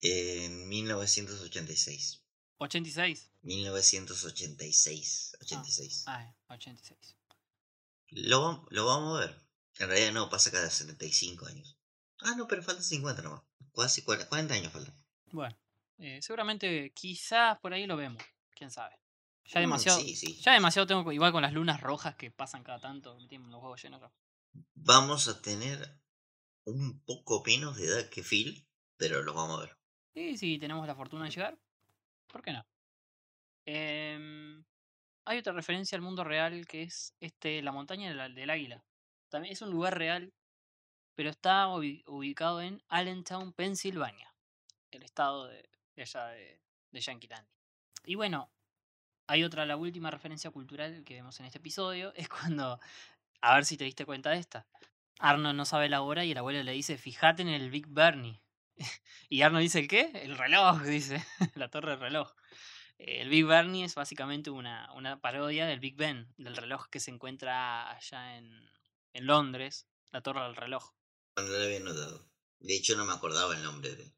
En 1986. 86. 1986. 86. Ah, 86. Lo, vam- lo vamos a ver. En realidad no, pasa cada 75 años. Ah, no, pero faltan 50 nomás. Casi 40, 40 años faltan. Bueno, eh, seguramente quizás por ahí lo vemos. Quién sabe. Ya Mm, demasiado. sí, sí. Ya demasiado tengo igual con las lunas rojas que pasan cada tanto. Me tienen los huevos llenos. Vamos a tener un poco menos de edad que Phil, pero lo vamos a ver. Y si tenemos la fortuna de llegar, ¿por qué no? Em, hay otra referencia al mundo real que es este la montaña del, águila. También es un lugar real, pero está ubi- ubicado en Allentown, Pensilvania, el estado de, de allá de, de. Y bueno, hay otra, la última referencia cultural que vemos en este episodio <laughs> es cuando, a ver si te diste cuenta de esta. Arnold no sabe la hora y el abuelo le dice, fíjate en el Big Bernie. <laughs> Y Arnold dice, ¿el qué? El reloj, <laughs> dice, la torre del reloj. El Big Bernie es básicamente una, una parodia del Big Ben, del reloj que se encuentra allá en, en Londres, la torre del reloj. No lo había notado. De hecho, no me acordaba el nombre de,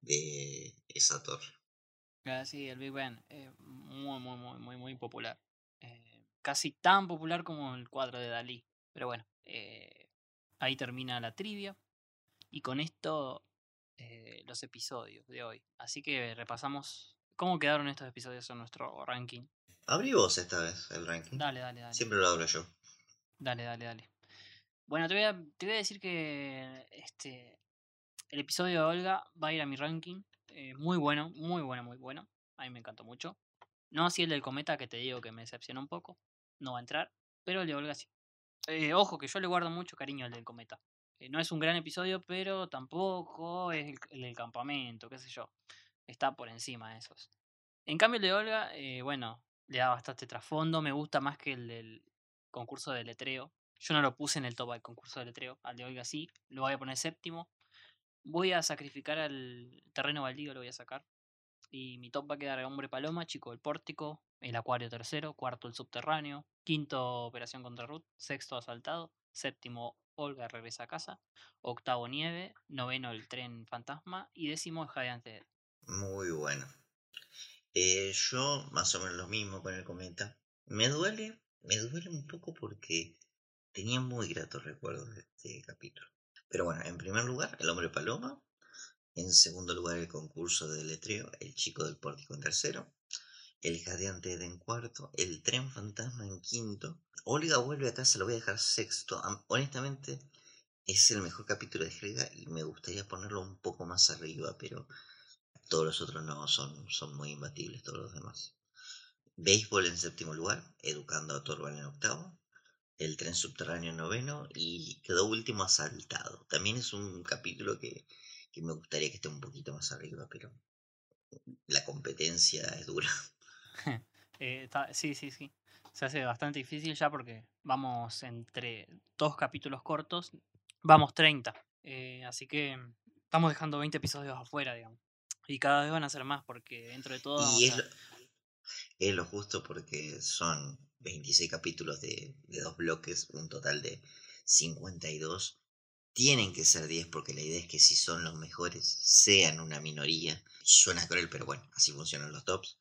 de esa torre. Ah, Sí, el Big Ben, eh, muy, muy, muy, muy, muy popular. Eh, casi tan popular como el cuadro de Dalí. Pero bueno, eh, ahí termina la trivia. Y con esto eh, los episodios de hoy. Así que repasamos cómo quedaron estos episodios en nuestro ranking. Abrí vos esta vez el ranking. Dale, dale, dale. Siempre lo abro yo. Dale, dale, dale. Bueno, te voy a, te voy a decir que este el episodio de Olga va a ir a mi ranking. eh, muy bueno, muy bueno, muy bueno. A mí me encantó mucho. No así el del cometa que te digo que me decepcionó un poco. No va a entrar. Pero el de Olga sí. Eh, ojo, que yo le guardo mucho cariño al del cometa. Eh, no es un gran episodio, pero tampoco es el, el del campamento, qué sé yo. Está por encima de esos. En cambio, el de Olga, eh, bueno, le da bastante trasfondo. Me gusta más que el del concurso de letreo. Yo no lo puse en el top al concurso de letreo. Al de Olga sí. Lo voy a poner séptimo. Voy a sacrificar al terreno baldío, lo voy a sacar. Y mi top va a quedar Hombre Paloma, Chico del Pórtico, El Acuario tercero, cuarto El Subterráneo, quinto Operación contra Ruth, sexto Asaltado, séptimo Olga regresa a casa, octavo Nieve, noveno El Tren Fantasma y décimo El Jadeante. Muy bueno. Eh, yo, más o menos lo mismo con el cometa. Me duele, me duele un poco porque tenía muy gratos recuerdos de este capítulo. Pero bueno, en primer lugar, el hombre paloma. En segundo lugar, el concurso de letreo, el chico del pórtico en tercero. El jadeante en cuarto. El tren fantasma en quinto. Olga vuelve a casa, lo voy a dejar sexto. Am- Honestamente, es el mejor capítulo de Helga y me gustaría ponerlo un poco más arriba, pero todos los otros no son, son muy imbatibles, todos los demás. Béisbol en séptimo lugar, Educando a Torval en octavo, El tren subterráneo en noveno y quedó último asaltado. También es un capítulo que, que me gustaría que esté un poquito más arriba, pero la competencia es dura. <laughs> Eh, sí, sí, sí. Se hace bastante difícil ya porque vamos entre dos capítulos cortos, vamos 30. Eh, así que estamos dejando 20 episodios afuera, digamos. Y cada vez van a ser más porque dentro de todo... Y es a- lo, es lo justo porque son 26 capítulos de, de dos bloques, un total de 52. Tienen que ser 10 porque la idea es que si son los mejores, sean una minoría. Suena cruel, pero bueno, así funcionan los tops.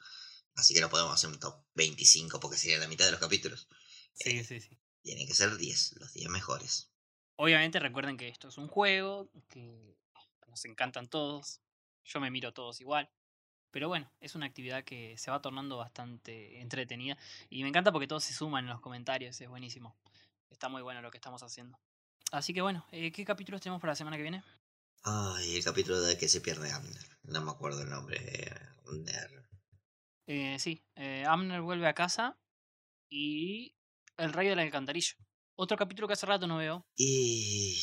Así que no podemos hacer un top 25 porque sería la mitad de los capítulos. Sí, sí, sí. Tienen que ser 10, los 10 mejores. Obviamente recuerden que esto es un juego, que nos encantan todos. Yo me miro todos igual. Pero bueno, es una actividad que se va tornando bastante entretenida. Y me encanta porque todos se suman en los comentarios, es buenísimo. Está muy bueno lo que estamos haciendo. Así que bueno, eh, ¿qué capítulos tenemos para la semana que viene? Ay, el capítulo de que se pierde Amner. No me acuerdo el nombre. Amner. Eh, sí, eh, Amner vuelve a casa y El Rey del Alcantarillo. Otro capítulo que hace rato no veo. Y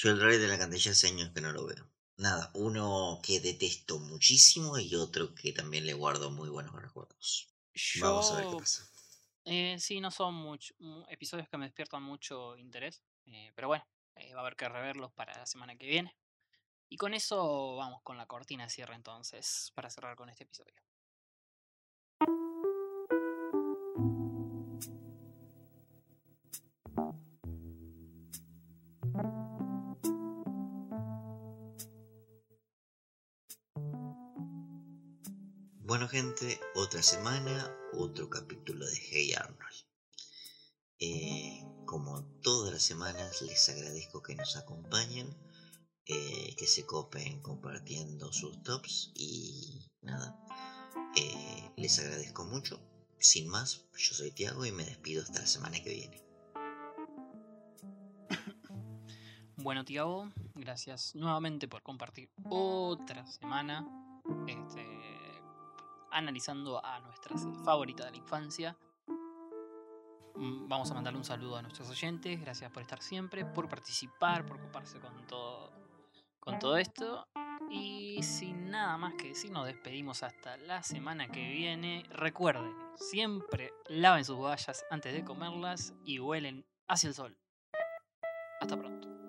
yo el rey de la cantilla hace años que no lo veo. nada, uno que detesto muchísimo y otro que también le guardo muy buenos recuerdos. Vamos a ver qué pasa. Eh, sí, no son much- mu- episodios que me despiertan mucho interés, eh, pero bueno, eh, va a haber que reverlos para la semana que viene. Y con eso vamos con la cortina de cierre entonces, para cerrar con este episodio. Bueno gente, otra semana, otro capítulo de Hey Arnold. Eh, como todas las semanas, les agradezco que nos acompañen, eh, que se copen compartiendo sus tops y nada, eh, les agradezco mucho. Sin más, yo soy Tiago y me despido hasta la semana que viene. <laughs> Bueno, Tiago, gracias nuevamente por compartir otra semana este, analizando a nuestra serie favorita de la infancia. Mm, Vamos a mandarle un saludo a nuestros oyentes, gracias por estar siempre, por participar, por ocuparse con todo, con todo esto. Y sin nada más que decir, nos despedimos hasta la semana que viene. Recuerden, siempre laven sus bayas antes de comerlas y huelen hacia el sol. Hasta pronto.